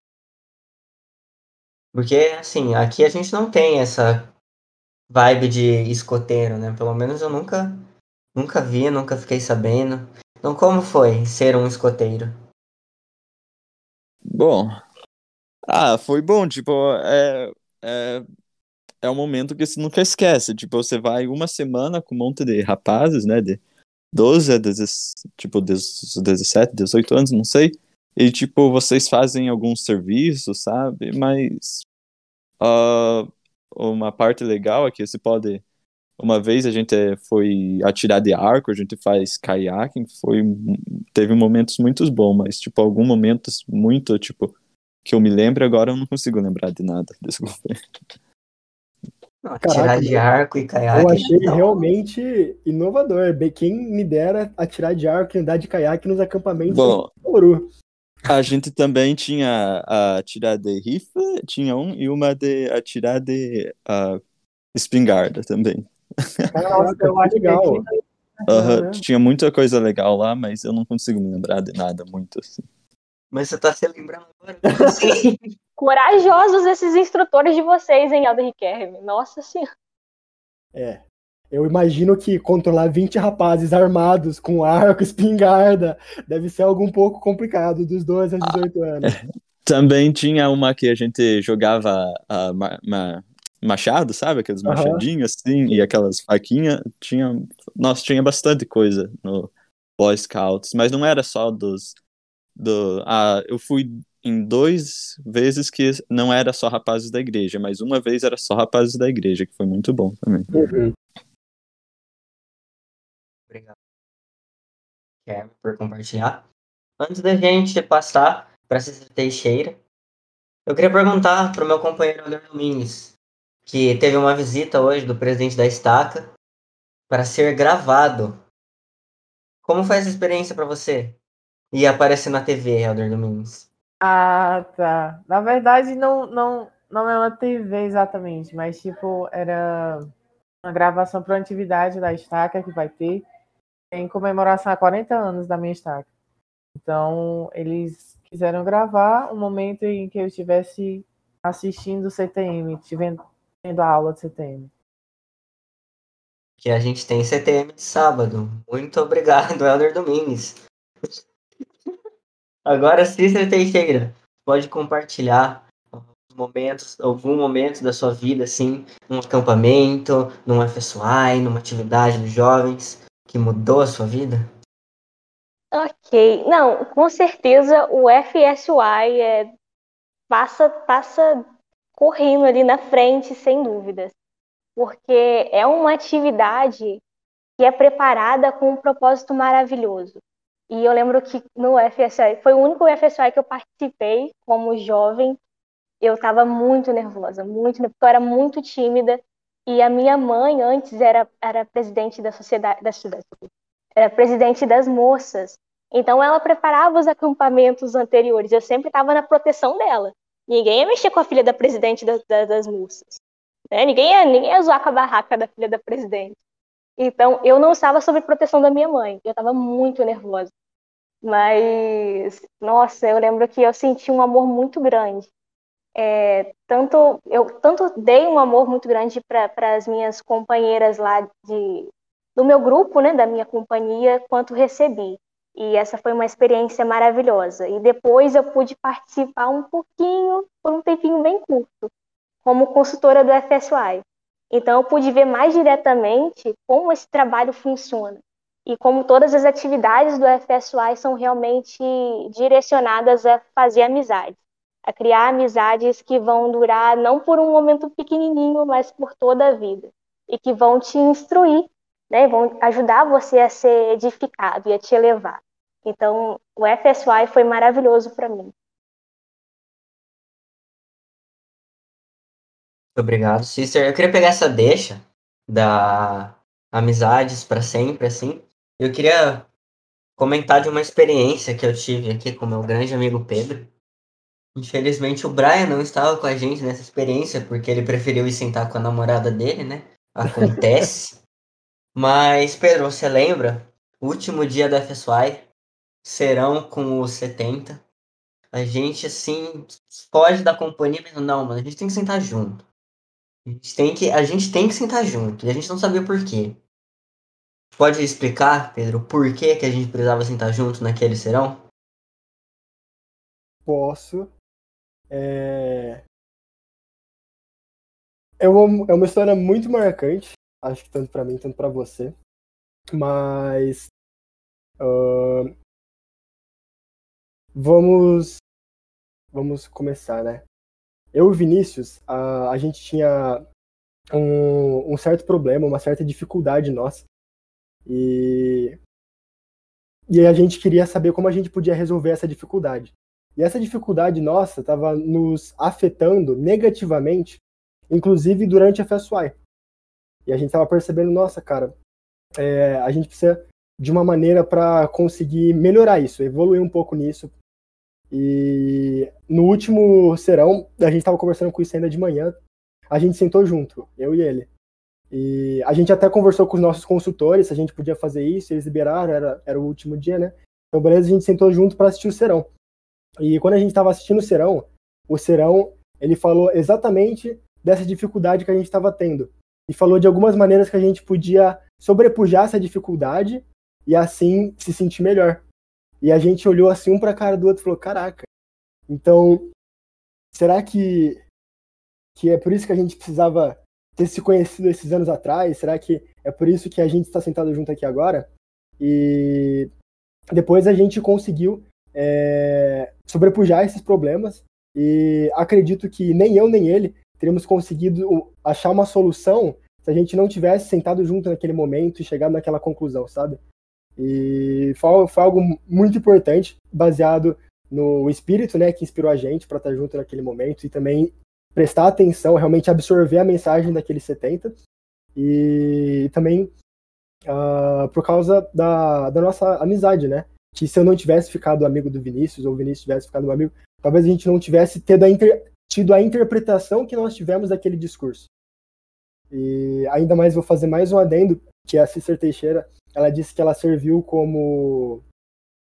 Porque, assim, aqui a gente não tem essa vibe de escoteiro, né? Pelo menos eu nunca Nunca vi, nunca fiquei sabendo. Então, como foi ser um escoteiro? Bom, ah, foi bom, tipo, é, é, é um momento que você nunca esquece, tipo, você vai uma semana com um monte de rapazes, né, de 12 a 10, tipo, 17, 18 anos, não sei, e, tipo, vocês fazem alguns serviços, sabe, mas uh, uma parte legal é que você pode uma vez a gente eh, foi atirar de arco, a gente faz kayaking, foi teve momentos muito bons, mas tipo alguns momentos muito tipo que eu me lembro agora eu não consigo lembrar de nada. Desculpa. atirar de arco e caiaque. Eu achei não. realmente inovador. Quem me dera atirar de arco e andar de caiaque nos acampamentos Bom, Ouro. A gente também tinha a atirar de rifle, tinha um, e uma de atirar de uh, espingarda também. Nossa, eu acho que legal. Uhum. Tinha muita coisa legal lá, mas eu não consigo me lembrar de nada muito assim. Mas você tá se lembrando agora? Corajosos esses instrutores de vocês, hein, Alder Kerm. Nossa senhora. É. Eu imagino que controlar 20 rapazes armados com arco, espingarda, deve ser algo um pouco complicado dos 12 aos 18 anos. Também tinha uma que a gente jogava ah, ma- ma- machado, sabe? Aqueles Aham. machadinhos assim, e aquelas faquinhas. Tinha, nossa, tinha bastante coisa no Boy Scouts, mas não era só dos. Do, ah, eu fui em dois vezes que não era só rapazes da igreja, mas uma vez era só rapazes da igreja, que foi muito bom também. Uhum. Obrigado, Guilherme, por compartilhar. Antes da gente passar para Cícero Teixeira, eu queria perguntar para o meu companheiro André Domingues, que teve uma visita hoje do presidente da Estaca para ser gravado. Como foi essa experiência para você? E aparecer na TV, Helder Domingues. Ah, tá. Na verdade, não, não, não é uma TV exatamente, mas tipo, era uma gravação para uma atividade da estaca que vai ter em comemoração a 40 anos da minha estaca. Então, eles quiseram gravar um momento em que eu estivesse assistindo o CTM, tendo a aula de CTM. Que a gente tem CTM de sábado. Muito obrigado, Helder Domingues. Agora, Cícero Teixeira, pode compartilhar alguns momentos, algum momento da sua vida, assim, num acampamento, num FSY, numa atividade dos jovens, que mudou a sua vida? Ok. Não, com certeza o FSY é, passa, passa correndo ali na frente, sem dúvidas. Porque é uma atividade que é preparada com um propósito maravilhoso. E eu lembro que no FSI, foi o único FSI que eu participei como jovem. Eu estava muito nervosa, muito, porque eu era muito tímida. E a minha mãe antes era, era presidente da sociedade, da era presidente das moças. Então ela preparava os acampamentos anteriores. Eu sempre estava na proteção dela. Ninguém ia mexer com a filha da presidente da, da, das moças. Né? Ninguém, ia, ninguém ia zoar com a barraca da filha da presidente. Então, eu não estava sob proteção da minha mãe. Eu estava muito nervosa. Mas, nossa, eu lembro que eu senti um amor muito grande. É, tanto eu tanto dei um amor muito grande para as minhas companheiras lá de, do meu grupo, né, da minha companhia, quanto recebi. E essa foi uma experiência maravilhosa. E depois eu pude participar um pouquinho, por um tempinho bem curto, como consultora do FSY. Então, eu pude ver mais diretamente como esse trabalho funciona e como todas as atividades do FSY são realmente direcionadas a fazer amizades, a criar amizades que vão durar não por um momento pequenininho, mas por toda a vida e que vão te instruir, né? Vão ajudar você a ser edificado e a te elevar. Então, o FSY foi maravilhoso para mim. Obrigado, Cícero. Eu queria pegar essa deixa da amizades para sempre, assim. Eu queria comentar de uma experiência que eu tive aqui com meu grande amigo Pedro. Infelizmente o Brian não estava com a gente nessa experiência porque ele preferiu ir sentar com a namorada dele, né? Acontece. Mas, Pedro, você lembra? O último dia da FSY, serão com os 70. A gente, assim, foge da companhia, mas não, mano, a gente tem que sentar junto. A gente tem que, a gente tem que sentar junto. E a gente não sabia por quê. Pode explicar, Pedro, por que, que a gente precisava sentar junto naquele serão? Posso. É... É, uma, é uma história muito marcante, acho que tanto pra mim, tanto pra você. Mas. ahn, vamos. Vamos começar, né? Eu e o Vinícius, a, a gente tinha um, um certo problema, uma certa dificuldade nossa. E. E a gente queria saber como a gente podia resolver essa dificuldade. E essa dificuldade nossa estava nos afetando negativamente, inclusive durante a FSY. E a gente estava percebendo, nossa, cara, é, a gente precisa de uma maneira para conseguir melhorar isso, evoluir um pouco nisso, E no último serão, a gente estava conversando com isso ainda de manhã, a gente sentou junto, eu e ele. E a gente até conversou com os nossos consultores se a gente podia fazer isso, eles liberaram, era, era o último dia, né? Então, beleza, a gente sentou junto para assistir o serão. E quando a gente estava assistindo o serão, o serão, ele falou exatamente dessa dificuldade que a gente estava tendo. E falou de algumas maneiras que a gente podia sobrepujar essa dificuldade e assim se sentir melhor. E a gente olhou assim um para a cara do outro e falou: "Caraca. Então, será que que é por isso que a gente precisava ter se conhecido esses anos atrás? Será que é por isso que a gente está sentado junto aqui agora? E depois a gente conseguiu é, sobrepujar esses problemas e acredito que nem eu nem ele teríamos conseguido achar uma solução se a gente não tivesse sentado junto naquele momento e chegado naquela conclusão, sabe? E foi, foi algo muito importante, baseado no espírito, né, que inspirou a gente para estar junto naquele momento e também prestar atenção, realmente absorver a mensagem daqueles 70 e também uh, por causa da, da nossa amizade, né? Que se eu não tivesse ficado amigo do Vinícius ou o Vinícius tivesse ficado meu amigo, talvez a gente não tivesse tido a, inter, tido a interpretação que nós tivemos daquele discurso. E ainda mais vou fazer mais um adendo, que a Cícera Teixeira, ela disse que ela serviu como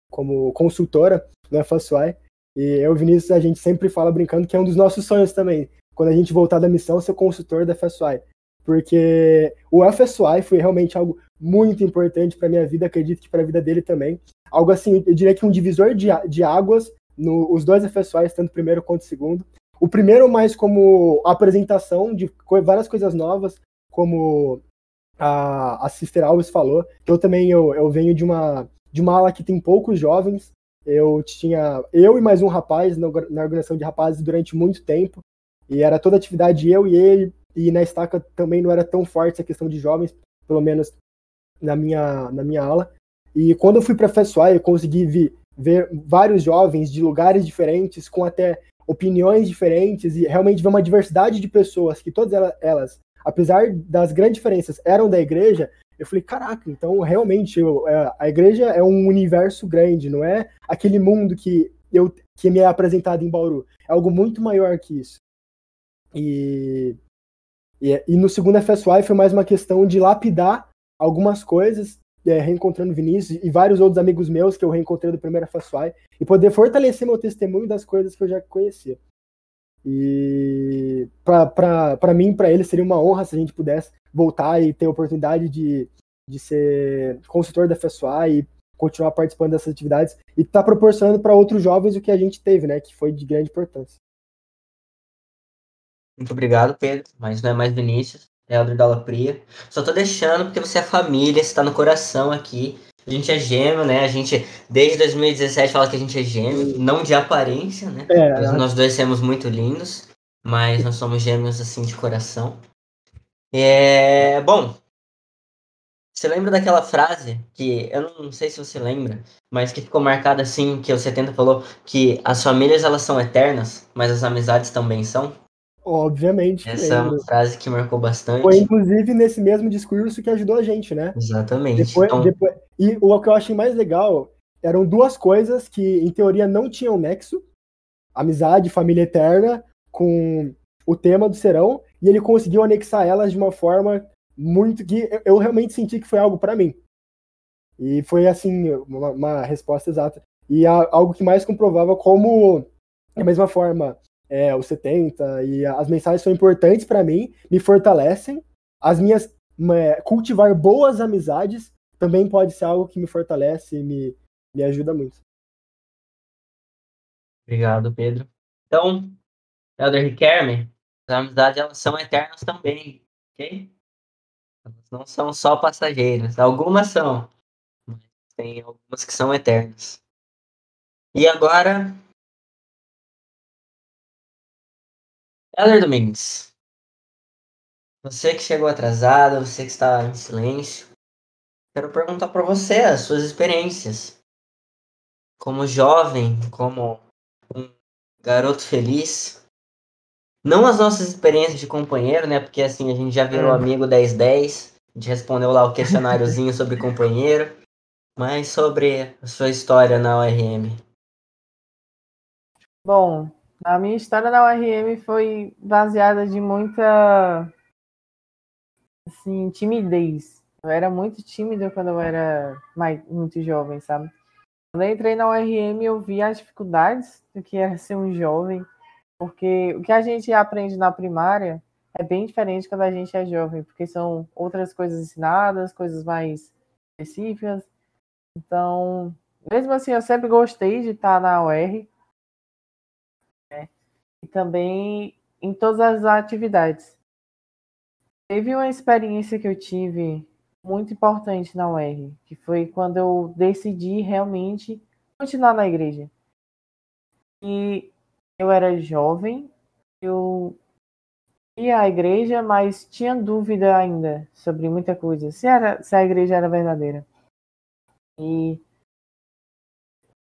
como consultora FSY, e eu e o Vinícius, a gente sempre fala brincando que é um dos nossos sonhos também, quando a gente voltar da missão, ser consultor da FSY. Porque o FSY foi realmente algo muito importante para minha vida, acredito que para a vida dele também. Algo assim, eu diria que um divisor de, de águas no, dois FSYs, tanto o primeiro quanto o segundo. O primeiro mais como apresentação de várias coisas novas, como a, a Sister Alves falou. Eu também eu, eu venho de uma, de uma ala que tem poucos jovens. Eu tinha eu e mais um rapaz na, na organização de rapazes durante muito tempo. E era toda atividade eu e ele, e na estaca também não era tão forte essa questão de jovens, pelo menos na minha, na minha aula. E quando eu fui para a eu consegui ver, ver vários jovens de lugares diferentes, com até opiniões diferentes, e realmente ver uma diversidade de pessoas, que todas elas, apesar das grandes diferenças, eram da igreja. Eu falei, caraca, então realmente é, a igreja é um universo grande, não é aquele mundo que eu que me é apresentado em Bauru. É algo muito maior que isso. E, e, e no segundo FSY foi mais uma questão de lapidar algumas coisas, é, reencontrando Vinícius e vários outros amigos meus que eu reencontrei do primeiro FSY, e poder fortalecer meu testemunho das coisas que eu já conhecia. E para mim, para ele, seria uma honra se a gente pudesse voltar e ter a oportunidade de, de ser consultor da FSY e continuar participando dessas atividades e estar tá proporcionando para outros jovens o que a gente teve, né, que foi de grande importância. Muito obrigado, Pedro. Mas não é mais Vinícius, é Elder Dalla Pria. Só tô deixando porque você é família, você tá no coração aqui. A gente é gêmeo, né? A gente, desde 2017, fala que a gente é gêmeo, não de aparência, né? É, nós, nós dois somos muito lindos, mas nós somos gêmeos, assim, de coração. É... Bom, você lembra daquela frase que, eu não sei se você lembra, mas que ficou marcada assim, que o 70 falou que as famílias, elas são eternas, mas as amizades também são? Obviamente. Essa é uma frase que marcou bastante. Foi inclusive nesse mesmo discurso que ajudou a gente, né? Exatamente. Depois, então... depois... E o que eu achei mais legal eram duas coisas que, em teoria, não tinham nexo: amizade, família eterna, com o tema do serão, e ele conseguiu anexar elas de uma forma muito que eu realmente senti que foi algo para mim. E foi assim, uma, uma resposta exata. E a, algo que mais comprovava como, da mesma forma, é, os 70, e as mensagens são importantes para mim, me fortalecem. As minhas. É, cultivar boas amizades também pode ser algo que me fortalece e me, me ajuda muito. Obrigado, Pedro. Então, Elder Riquelme, as amizades elas são eternas também, ok? Elas não são só passageiras. Algumas são, mas tem algumas que são eternas. E agora, Heller Domingues, você que chegou atrasado, você que está em silêncio, quero perguntar para você as suas experiências como jovem, como um garoto feliz. Não as nossas experiências de companheiro, né? Porque assim, a gente já virou é. amigo 1010, a gente respondeu lá o questionáriozinho sobre companheiro, mas sobre a sua história na ORM. Bom, a minha história da URM foi baseada de muita assim, timidez. Eu era muito tímida quando eu era mais, muito jovem, sabe? Quando eu entrei na URM, eu vi as dificuldades do que era ser um jovem, porque o que a gente aprende na primária é bem diferente quando a gente é jovem, porque são outras coisas ensinadas, coisas mais específicas. Então, mesmo assim, eu sempre gostei de estar na UR. E também em todas as atividades. Teve uma experiência que eu tive muito importante na UR, que foi quando eu decidi realmente continuar na igreja. E eu era jovem, eu ia à igreja, mas tinha dúvida ainda sobre muita coisa, se, era, se a igreja era verdadeira. E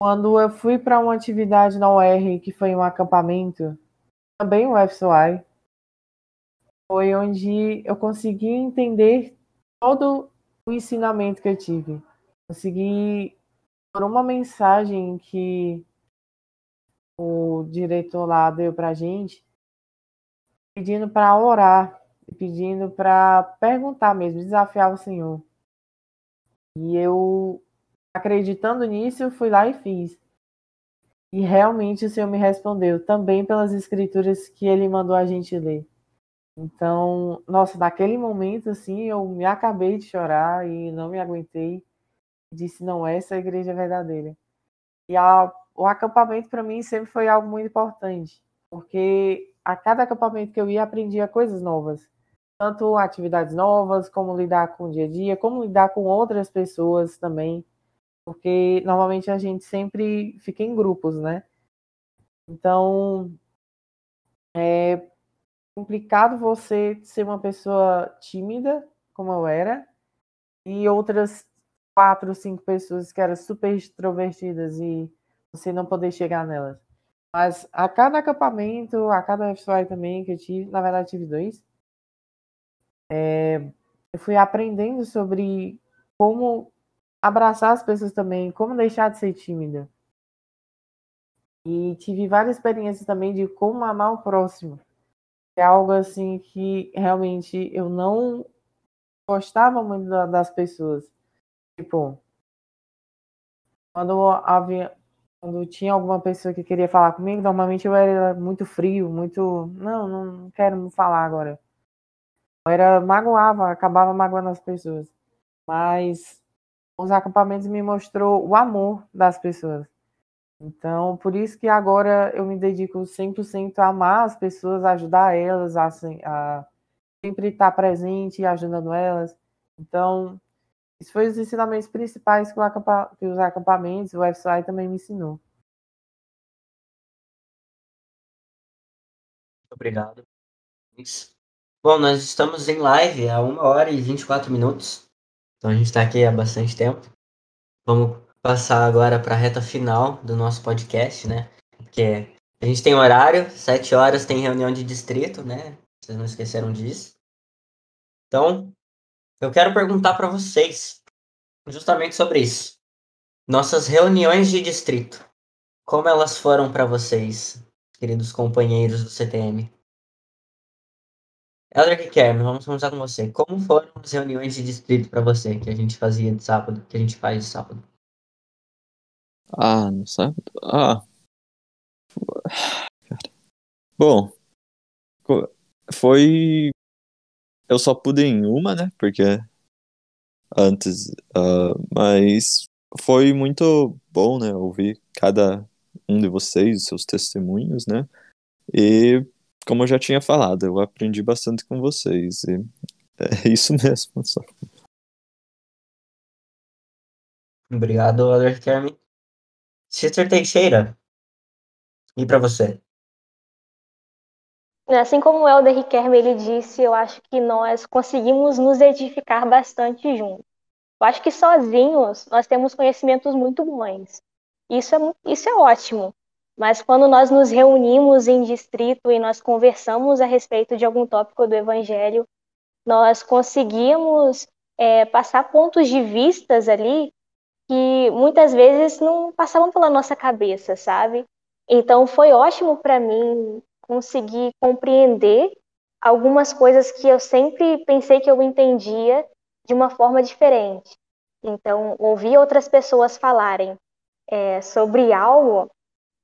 quando eu fui para uma atividade na UR, que foi um acampamento, também o FSOI, foi onde eu consegui entender todo o ensinamento que eu tive. Consegui, por uma mensagem que o diretor lá deu para gente, pedindo para orar, pedindo para perguntar mesmo, desafiar o Senhor. E eu, acreditando nisso, fui lá e fiz. E realmente o Senhor me respondeu, também pelas escrituras que ele mandou a gente ler. Então, nossa, naquele momento, assim, eu me acabei de chorar e não me aguentei. Disse, não, essa é a igreja verdadeira. E a, o acampamento, para mim, sempre foi algo muito importante, porque a cada acampamento que eu ia, aprendia coisas novas. Tanto atividades novas, como lidar com o dia a dia, como lidar com outras pessoas também. Porque normalmente a gente sempre fica em grupos, né? Então, é, complicado você ser uma pessoa tímida, como eu era, e outras quatro, cinco pessoas que eram super extrovertidas e você não poder chegar nelas. Mas a cada acampamento, a cada FSY também que eu tive, na verdade tive dois, é, eu fui aprendendo sobre como abraçar as pessoas também, como deixar de ser tímida. E tive várias experiências também de como amar o próximo é algo assim que realmente eu não gostava muito das pessoas. Tipo, quando havia quando tinha alguma pessoa que queria falar comigo, normalmente eu era muito frio, muito, não, não quero falar agora. Eu era magoava, acabava magoando as pessoas. Mas os acampamentos me mostrou o amor das pessoas. Então, por isso que agora eu me dedico 100% a amar as pessoas, ajudar elas, a, a sempre estar presente e ajudando elas. Então, isso foi os ensinamentos principais que, acampa, que os acampamentos, o FSI também me ensinou. Obrigado. Bom, nós estamos em live há uma hora e 24 minutos. Então a gente está aqui há bastante tempo. Vamos passar agora para a reta final do nosso podcast, né? Porque a gente tem horário, sete horas tem reunião de distrito, né? Vocês não esqueceram disso. Então, eu quero perguntar para vocês justamente sobre isso. Nossas reuniões de distrito, como elas foram para vocês, queridos companheiros do CTM? Elder Riquelme, vamos começar com você. Como foram as reuniões de distrito para você que a gente fazia de sábado, que a gente faz de sábado? Ah, no sábado? Ah. Bom, foi. Eu só pude em uma, né? Porque antes. Uh, mas foi muito bom, né? Ouvir cada um de vocês, seus testemunhos, né? E, como eu já tinha falado, eu aprendi bastante com vocês. E é isso mesmo. Só. Obrigado, Alder Kermin. Sister Teixeira, e para você? Assim como o Helder Riquelme ele disse, eu acho que nós conseguimos nos edificar bastante juntos. Eu acho que sozinhos nós temos conhecimentos muito bons. Isso é, isso é ótimo. Mas quando nós nos reunimos em distrito e nós conversamos a respeito de algum tópico do Evangelho, nós conseguimos é, passar pontos de vistas ali que muitas vezes não passavam pela nossa cabeça, sabe? Então foi ótimo para mim conseguir compreender algumas coisas que eu sempre pensei que eu entendia de uma forma diferente. Então, ouvir outras pessoas falarem é, sobre algo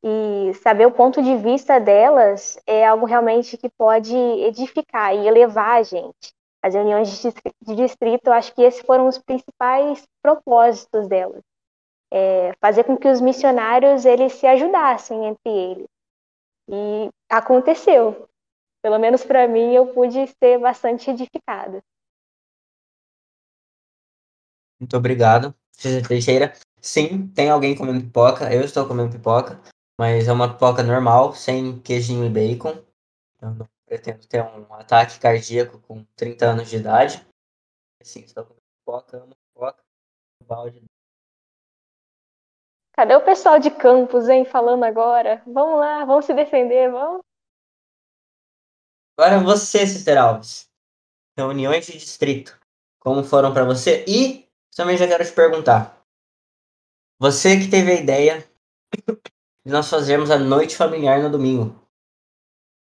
e saber o ponto de vista delas é algo realmente que pode edificar e elevar a gente. As reuniões de distrito, eu acho que esses foram os principais propósitos delas. É fazer com que os missionários eles se ajudassem entre eles. E aconteceu. Pelo menos para mim, eu pude ser bastante edificada. Muito obrigado, César Teixeira. Sim, tem alguém comendo pipoca. Eu estou comendo pipoca, mas é uma pipoca normal, sem queijinho e bacon. Eu não pretendo ter um ataque cardíaco com 30 anos de idade. Sim, estou comendo pipoca, amo pipoca. Balde. Cadê o pessoal de campus, hein, falando agora? Vamos lá, vamos se defender, vamos. Agora você, Sister Alves. Reuniões de distrito. Como foram para você? E também já quero te perguntar. Você que teve a ideia de nós fazermos a noite familiar no domingo.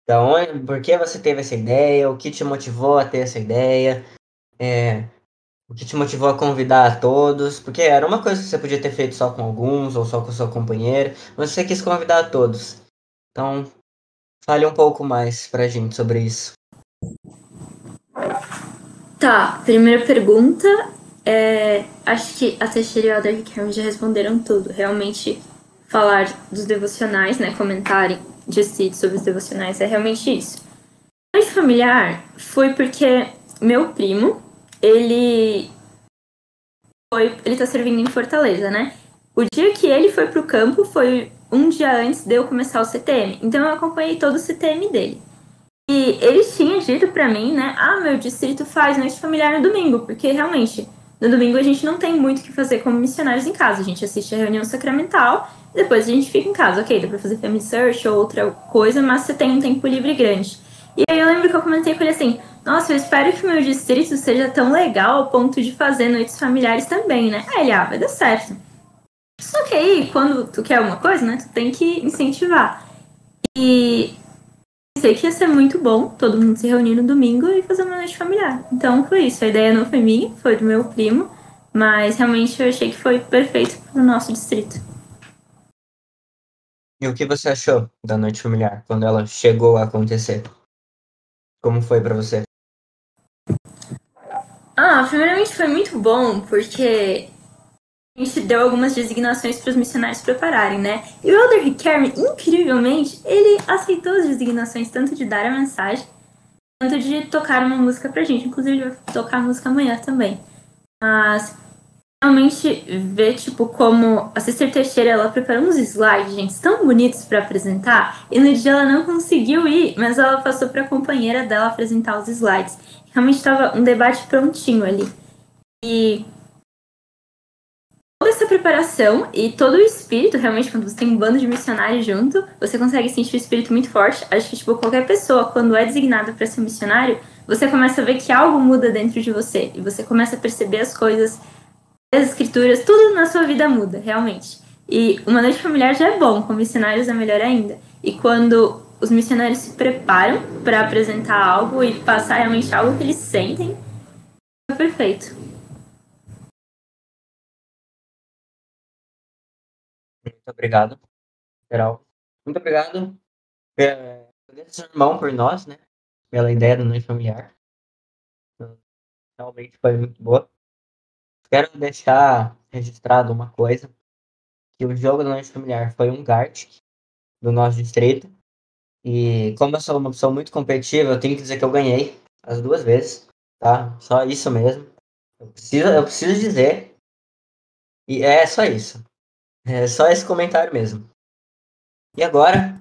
Então, por que você teve essa ideia? O que te motivou a ter essa ideia? É, o que te motivou a convidar a todos? Porque era uma coisa que você podia ter feito só com alguns ou só com seu companheiro, mas você quis convidar a todos. Então, fale um pouco mais pra gente sobre isso. Tá, primeira pergunta é, acho que a Teixeira e o Alder Karen já responderam tudo. Realmente, falar dos devocionais, né, comentarem de si sobre os devocionais é realmente isso. Mas familiar foi porque meu primo, ele foi, ele tá servindo em Fortaleza, né? O dia que ele foi pro campo foi um dia antes de eu começar o CTM. Então eu acompanhei todo o CTM dele. E ele tinha dito para mim, né? Ah, meu distrito faz noite familiar no domingo, porque realmente no domingo a gente não tem muito o que fazer como missionários em casa. A gente assiste a reunião sacramental depois a gente fica em casa. Ok, dá pra fazer family search ou outra coisa, mas você tem um tempo livre grande. E aí eu lembro que eu comentei com ele assim: Nossa, eu espero que o meu distrito seja tão legal ao ponto de fazer noites familiares também, né? Aí ele, ah, vai dar certo. Só que aí, quando tu quer alguma coisa, né, tu tem que incentivar. E pensei que ia ser muito bom todo mundo se reunir no domingo e fazer uma noite familiar. Então foi isso. A ideia não foi minha, foi do meu primo, mas realmente eu achei que foi perfeito para o nosso distrito. E o que você achou da noite familiar quando ela chegou a acontecer? Como foi para você? Ah, primeiramente foi muito bom, porque a gente deu algumas designações para os missionários prepararem, né? E o Elder Ricardo, incrivelmente, ele aceitou as designações tanto de dar a mensagem quanto de tocar uma música pra gente. Inclusive, vai tocar a música amanhã também. Mas realmente ver, tipo, como a Sister Teixeira, ela preparou uns slides, gente, tão bonitos para apresentar, e no dia ela não conseguiu ir, mas ela passou para a companheira dela apresentar os slides. Realmente estava um debate prontinho ali. E toda essa preparação e todo o espírito, realmente, quando você tem um bando de missionários junto, você consegue sentir o espírito muito forte. Acho que, tipo, qualquer pessoa, quando é designada para ser missionário, você começa a ver que algo muda dentro de você. E você começa a perceber as coisas, as escrituras, tudo na sua vida muda, realmente. E uma noite familiar já é bom, com missionários é melhor ainda. E quando os missionários se preparam para apresentar algo e passar realmente algo que eles sentem, é perfeito. Muito obrigado, geral. Muito obrigado, é, seu irmão, por nós, né? Pela ideia do noite familiar. Realmente foi muito boa. Quero deixar registrado uma coisa. Que o jogo da noite familiar foi um Gartic do nosso distrito. E como eu sou uma pessoa muito competitiva, eu tenho que dizer que eu ganhei as duas vezes, tá? Só isso mesmo. Eu preciso, eu preciso dizer. E é só isso. É só esse comentário mesmo. E agora?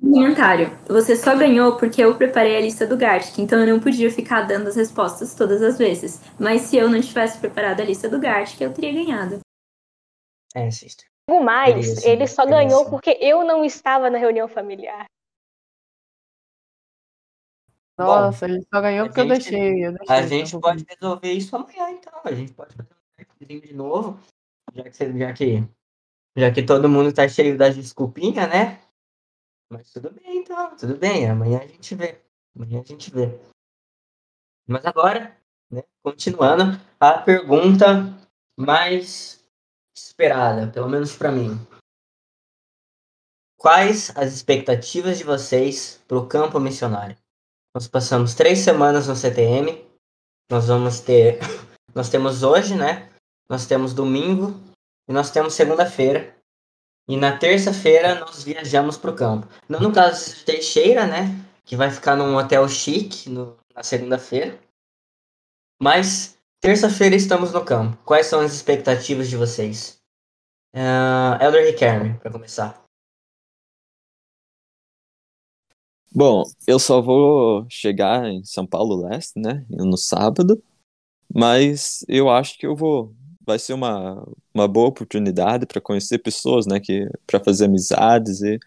Comentário. Você só ganhou porque eu preparei a lista do Gartic, então eu não podia ficar dando as respostas todas as vezes. Mas se eu não tivesse preparado a lista do Gartic, eu teria ganhado. É, sister. O mais, ele só ganhou porque eu não estava na reunião familiar. Nossa, Bom, ele só ganhou porque gente, eu deixei. Eu deixei a gente pode resolver isso amanhã, então. A gente pode fazer um de novo, já que, já que já que todo mundo tá cheio das desculpinhas, né? Mas tudo bem, então. Tudo bem. Amanhã a gente vê. Amanhã a gente vê. Mas agora, né, continuando, a pergunta mais esperada, pelo menos para mim. Quais as expectativas de vocês para o campo missionário? Nós passamos três semanas no CTM. Nós vamos ter. Nós temos hoje, né? Nós temos domingo e nós temos segunda-feira. E na terça-feira nós viajamos para o campo. Não no caso de Teixeira, né? Que vai ficar num hotel chique no, na segunda-feira. Mas terça-feira estamos no campo. Quais são as expectativas de vocês? Uh, Elder Ricardo, para começar. Bom, eu só vou chegar em São Paulo Leste, né? No sábado. Mas eu acho que eu vou vai ser uma, uma boa oportunidade para conhecer pessoas, né, que para fazer amizades e,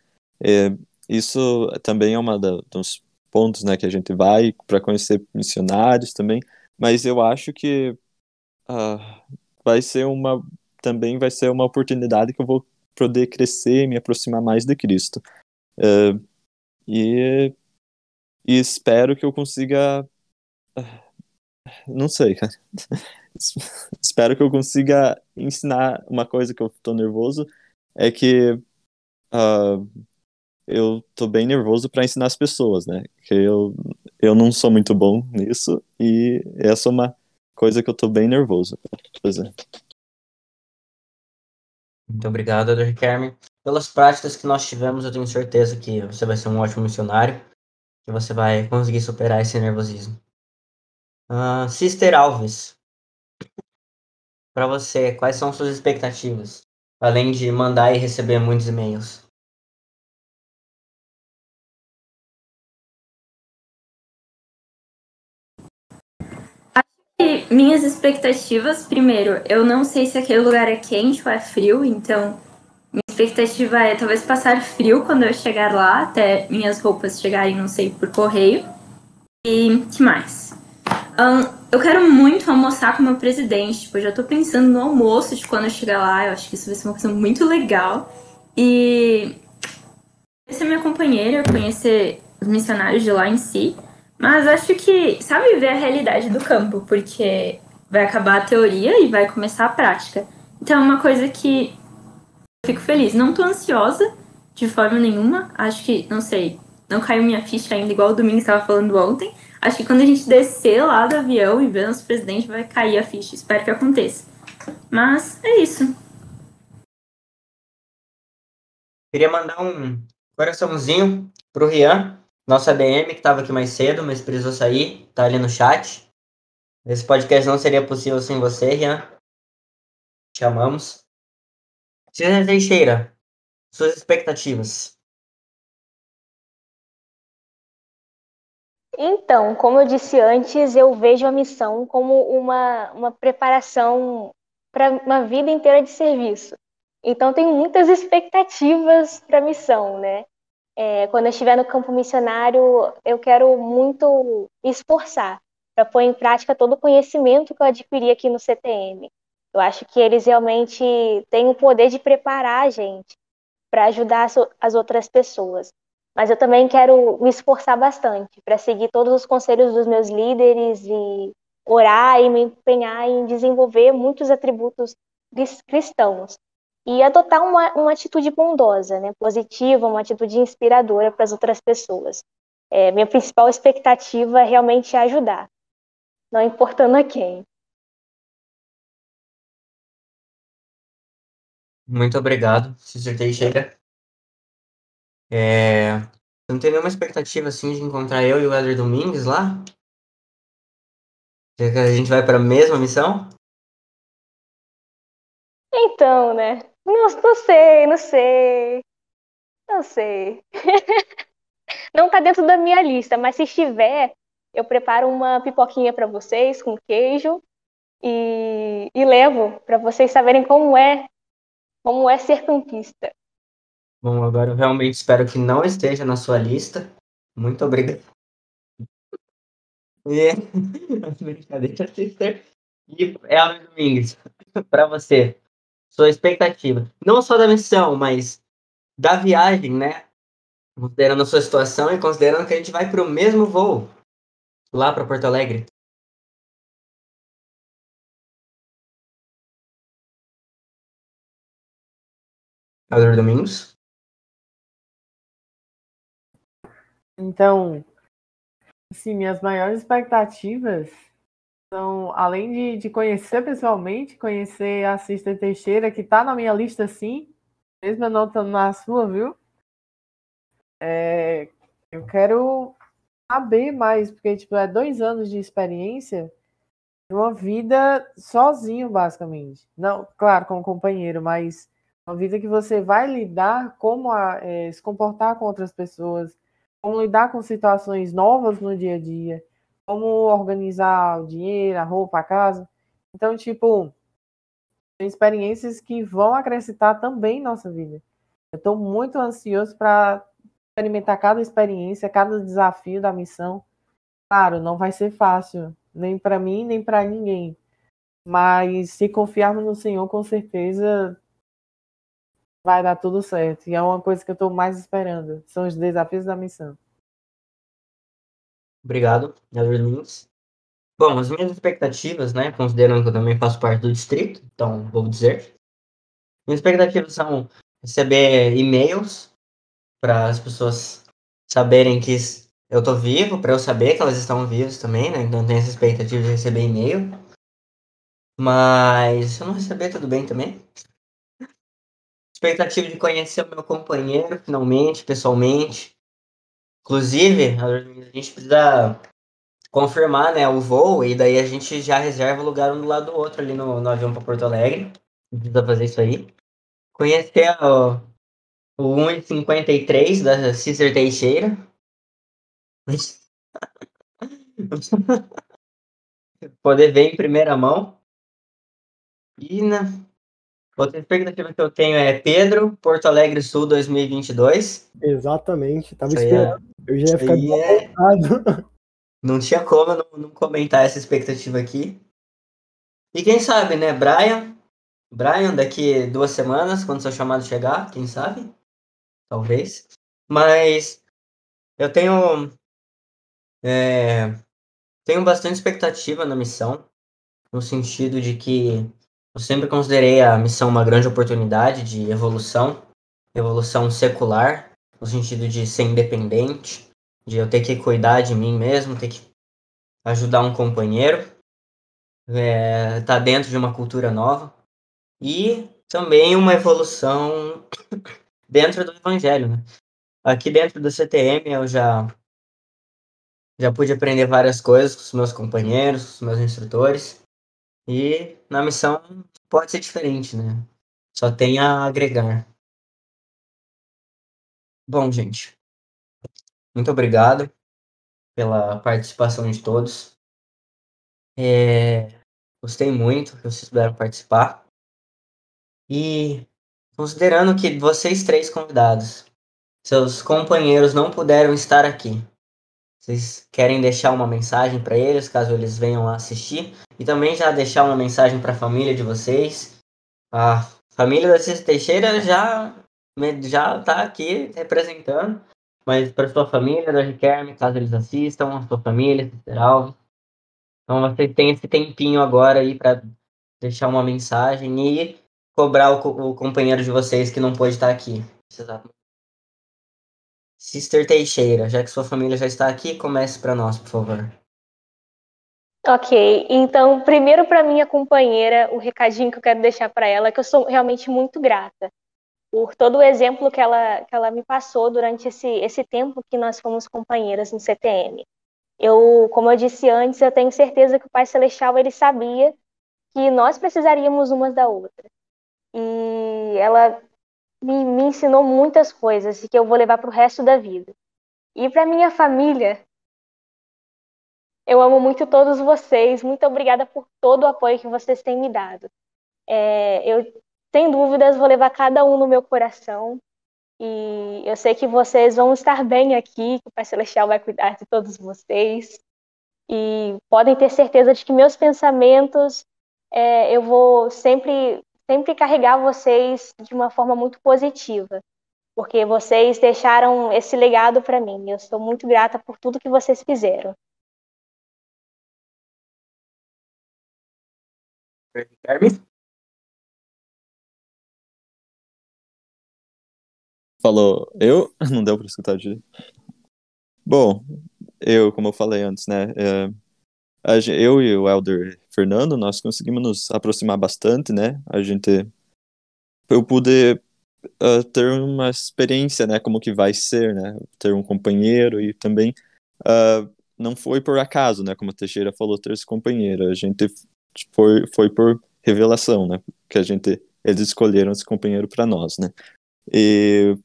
e, isso também é uma dos pontos, né, que a gente vai para conhecer missionários também, mas eu acho que uh, vai ser uma também vai ser uma oportunidade que eu vou poder crescer e me aproximar mais de Cristo. Uh, e, e espero que eu consiga uh, não sei, cara. Espero que eu consiga ensinar uma coisa que eu tô nervoso. É que uh, eu tô bem nervoso para ensinar as pessoas, né? Que eu, eu não sou muito bom nisso. E essa é uma coisa que eu tô bem nervoso pra fazer. Muito obrigado, Dr. Carmen. Pelas práticas que nós tivemos, eu tenho certeza que você vai ser um ótimo missionário. Que você vai conseguir superar esse nervosismo. Uh, Sister Alves, para você, quais são suas expectativas? Além de mandar e receber muitos e-mails. Minhas expectativas, primeiro, eu não sei se aquele lugar é quente ou é frio, então minha expectativa é talvez passar frio quando eu chegar lá, até minhas roupas chegarem, não sei, por correio. E que mais? Um, eu quero muito almoçar com o meu presidente. Tipo, eu já tô pensando no almoço de quando eu chegar lá. Eu acho que isso vai ser uma coisa muito legal. E conhecer minha companheira, conhecer os missionários de lá em si. Mas acho que, sabe, ver a realidade do campo, porque vai acabar a teoria e vai começar a prática. Então é uma coisa que eu fico feliz. Não tô ansiosa de forma nenhuma. Acho que, não sei, não caiu minha ficha ainda, igual o Domingo estava falando ontem. Acho que quando a gente descer lá do avião e ver nosso presidente, vai cair a ficha. Espero que aconteça. Mas é isso. Queria mandar um coraçãozinho pro Rian, nosso ADM, que estava aqui mais cedo, mas precisou sair, tá ali no chat. Esse podcast não seria possível sem você, Rian. Te amamos. César Teixeira, suas expectativas. Então, como eu disse antes, eu vejo a missão como uma, uma preparação para uma vida inteira de serviço. Então, tenho muitas expectativas para a missão, né? É, quando eu estiver no campo missionário, eu quero muito me esforçar para pôr em prática todo o conhecimento que eu adquiri aqui no CTM. Eu acho que eles realmente têm o poder de preparar a gente para ajudar as, as outras pessoas mas eu também quero me esforçar bastante para seguir todos os conselhos dos meus líderes e orar e me empenhar em desenvolver muitos atributos cristãos e adotar uma, uma atitude bondosa, né, positiva, uma atitude inspiradora para as outras pessoas. É, minha principal expectativa é realmente ajudar, não importando a quem. Muito obrigado, Sister Teixeira. É... Você não tem nenhuma expectativa assim de encontrar eu e o Eder Domingues lá? Será que a gente vai para a mesma missão? Então, né? Não, não sei, não sei. Não sei. não tá dentro da minha lista, mas se estiver, eu preparo uma pipoquinha para vocês com queijo e, e levo para vocês saberem como é, como é ser campista. Bom, agora eu realmente espero que não esteja na sua lista. Muito obrigado. E... Brincadeira, sister. E Elmer Domingues, para você, sua expectativa, não só da missão, mas da viagem, né? considerando a sua situação e considerando que a gente vai para o mesmo voo lá para Porto Alegre. Ador Domingos. Então, assim, minhas maiores expectativas são, além de, de conhecer pessoalmente, conhecer a Sister Teixeira, que tá na minha lista sim, mesmo eu não estando na sua, viu? É, eu quero saber mais, porque tipo, é dois anos de experiência de uma vida sozinho, basicamente. Não, claro, com um companheiro, mas uma vida que você vai lidar como a, é, se comportar com outras pessoas, como lidar com situações novas no dia a dia, como organizar o dinheiro, a roupa, a casa. Então, tipo, tem experiências que vão acrescentar também nossa vida. Eu estou muito ansioso para experimentar cada experiência, cada desafio da missão. Claro, não vai ser fácil, nem para mim, nem para ninguém. Mas se confiarmos no Senhor, com certeza vai dar tudo certo. E é uma coisa que eu estou mais esperando. São os desafios da missão. Obrigado, Elder Lins. Bom, as minhas expectativas, né, considerando que eu também faço parte do distrito, então vou dizer. Minhas expectativas são receber e-mails para as pessoas saberem que eu tô vivo, para eu saber que elas estão vivas também, né? Então tenho essa expectativa de receber e-mail. Mas se eu não receber, tudo bem também expectativa de conhecer o meu companheiro, finalmente, pessoalmente. Inclusive, a gente precisa confirmar né, o voo e daí a gente já reserva o lugar um do lado do outro ali no, no avião para Porto Alegre. Precisa fazer isso aí. Conhecer o, o 1,53 da Cícero Teixeira. Poder ver em primeira mão. E, né, Outra expectativa que eu tenho é Pedro, Porto Alegre Sul 2022. Exatamente, tava Isso esperando. É... Eu já ia ficar é... Não tinha como não, não, comentar essa expectativa aqui. E quem sabe, né, Brian? Brian, daqui duas semanas, quando seu chamado chegar, quem sabe? Talvez. Mas eu tenho. É, tenho bastante expectativa na missão, no sentido de que eu sempre considerei a missão uma grande oportunidade de evolução, evolução secular, no sentido de ser independente, de eu ter que cuidar de mim mesmo, ter que ajudar um companheiro, é, tá dentro de uma cultura nova e também uma evolução dentro do evangelho, né? Aqui dentro do CTM eu já já pude aprender várias coisas com os meus companheiros, com os meus instrutores e na missão pode ser diferente, né? Só tem a agregar. Bom, gente, muito obrigado pela participação de todos. É, gostei muito que vocês puderam participar. E considerando que vocês três convidados, seus companheiros não puderam estar aqui, vocês querem deixar uma mensagem para eles, caso eles venham assistir? E também já deixar uma mensagem para a família de vocês. A família da Cícero Teixeira já já está aqui representando, mas para sua família da Riquelme, caso eles assistam, a sua família, Alves. Então vocês têm esse tempinho agora aí para deixar uma mensagem e cobrar o, o, companheiro de vocês que não pôde estar aqui. Sister Teixeira, já que sua família já está aqui, comece para nós, por favor. Ok, então, primeiro para minha companheira, o recadinho que eu quero deixar para ela é que eu sou realmente muito grata por todo o exemplo que ela, que ela me passou durante esse, esse tempo que nós fomos companheiras no CTM. Eu, como eu disse antes, eu tenho certeza que o Pai Celestial ele sabia que nós precisaríamos umas da outra. E ela me, me ensinou muitas coisas que eu vou levar para o resto da vida. E para minha família, eu amo muito todos vocês. Muito obrigada por todo o apoio que vocês têm me dado. É, eu, sem dúvidas, vou levar cada um no meu coração. E eu sei que vocês vão estar bem aqui, que o Pai Celestial vai cuidar de todos vocês. E podem ter certeza de que meus pensamentos é, eu vou sempre sempre carregar vocês de uma forma muito positiva, porque vocês deixaram esse legado para mim. Eu sou muito grata por tudo que vocês fizeram. Falou, eu? Não deu pra escutar direito. Bom, eu, como eu falei antes, né? é, eu e o Elder Fernando, nós conseguimos nos aproximar bastante, né? A gente. Eu pude ah, ter uma experiência, né? Como que vai ser, né? Ter um companheiro e também. ah, não foi por acaso, né? Como a Teixeira falou, ter esse companheiro. A gente foi, foi por revelação, né? Que a gente. Eles escolheram esse companheiro para nós, né? E,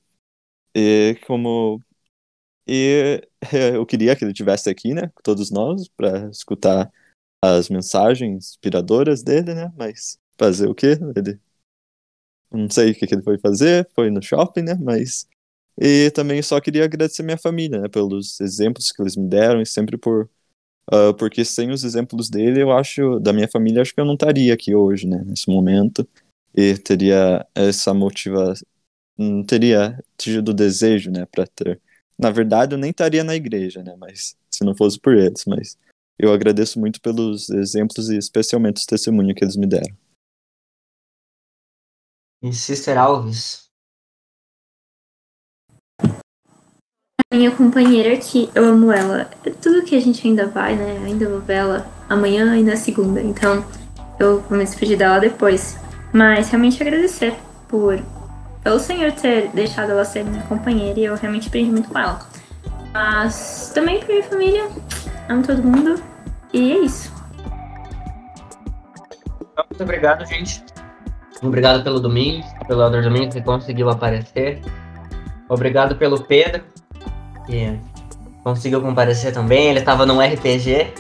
e como e eu queria que ele tivesse aqui, né, com todos nós, para escutar as mensagens inspiradoras dele, né, mas fazer o quê? Ele não sei o que, ele foi fazer, foi no shopping, né, mas e também só queria agradecer minha família, né, pelos exemplos que eles me deram e sempre por ah, porque sem os exemplos dele, eu acho, da minha família, acho que eu não estaria aqui hoje, né, nesse momento e teria essa motivação, não teria tido o desejo, né, para ter na verdade, eu nem estaria na igreja, né? Mas se não fosse por eles, mas eu agradeço muito pelos exemplos e especialmente os testemunhos que eles me deram. E Sister Alves? Minha companheira que eu amo ela. Tudo que a gente ainda vai, né? Eu ainda vou ver ela amanhã e na segunda. Então eu vou me despedir dela depois. Mas realmente agradecer por pelo Senhor ter deixado ela ser minha companheira e eu realmente aprendi muito com ela. Mas também pra minha família, amo todo mundo. E é isso. Então, Muito obrigado, gente. Obrigado pelo Domingos, pelo Elder Domingos que conseguiu aparecer. Obrigado pelo Pedro, que conseguiu comparecer também. Ele estava num RPG,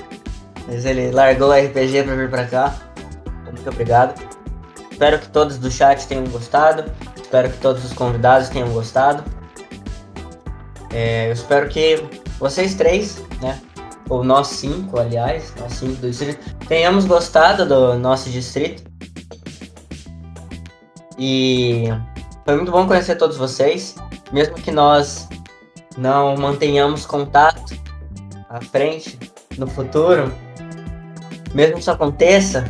mas ele largou o RPG para vir para cá. Então, Muito obrigado. Espero que todos do chat tenham gostado. Espero que todos os convidados tenham gostado. É, eu espero que vocês três, né? Ou nós cinco, aliás, nós cinco do distrito, tenhamos gostado do nosso distrito. E foi muito bom conhecer todos vocês, mesmo que nós não mantenhamos contato à frente, no futuro, mesmo que isso aconteça,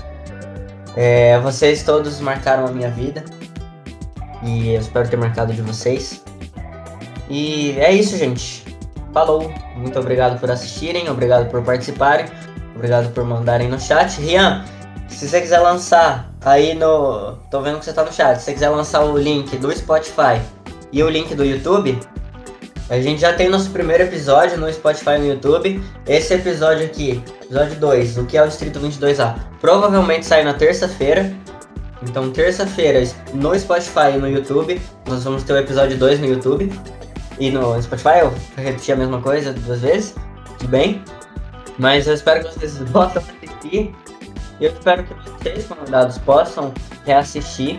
é, vocês todos marcaram a minha vida e eu espero ter marcado de vocês. E é isso, gente. Falou. Muito obrigado por assistirem, obrigado por participarem, obrigado por mandarem no chat. Rian, se você quiser lançar aí no. Tô vendo que você tá no chat. Se você quiser lançar o link do Spotify e o link do YouTube, a gente já tem nosso primeiro episódio no Spotify e no YouTube. Esse episódio aqui, episódio 2, o que é o Distrito 22A, provavelmente sai na terça-feira. Então, terça-feira, no Spotify e no YouTube, nós vamos ter o episódio 2 no YouTube. E no Spotify eu vou repetir a mesma coisa duas vezes, tudo bem? Mas eu espero que vocês possam assistir. E eu espero que vocês, convidados, possam reassistir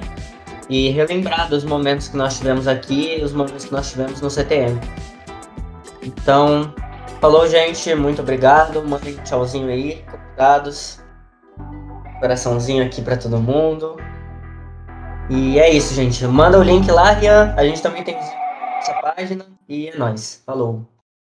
e relembrar dos momentos que nós tivemos aqui e os momentos que nós tivemos no CTM. Então, falou, gente. Muito obrigado. Mandem um tchauzinho aí, convidados. Coraçãozinho aqui pra todo mundo. E é isso, gente. Manda o link lá, Rian. A gente também tem essa página. E é nóis. Falou.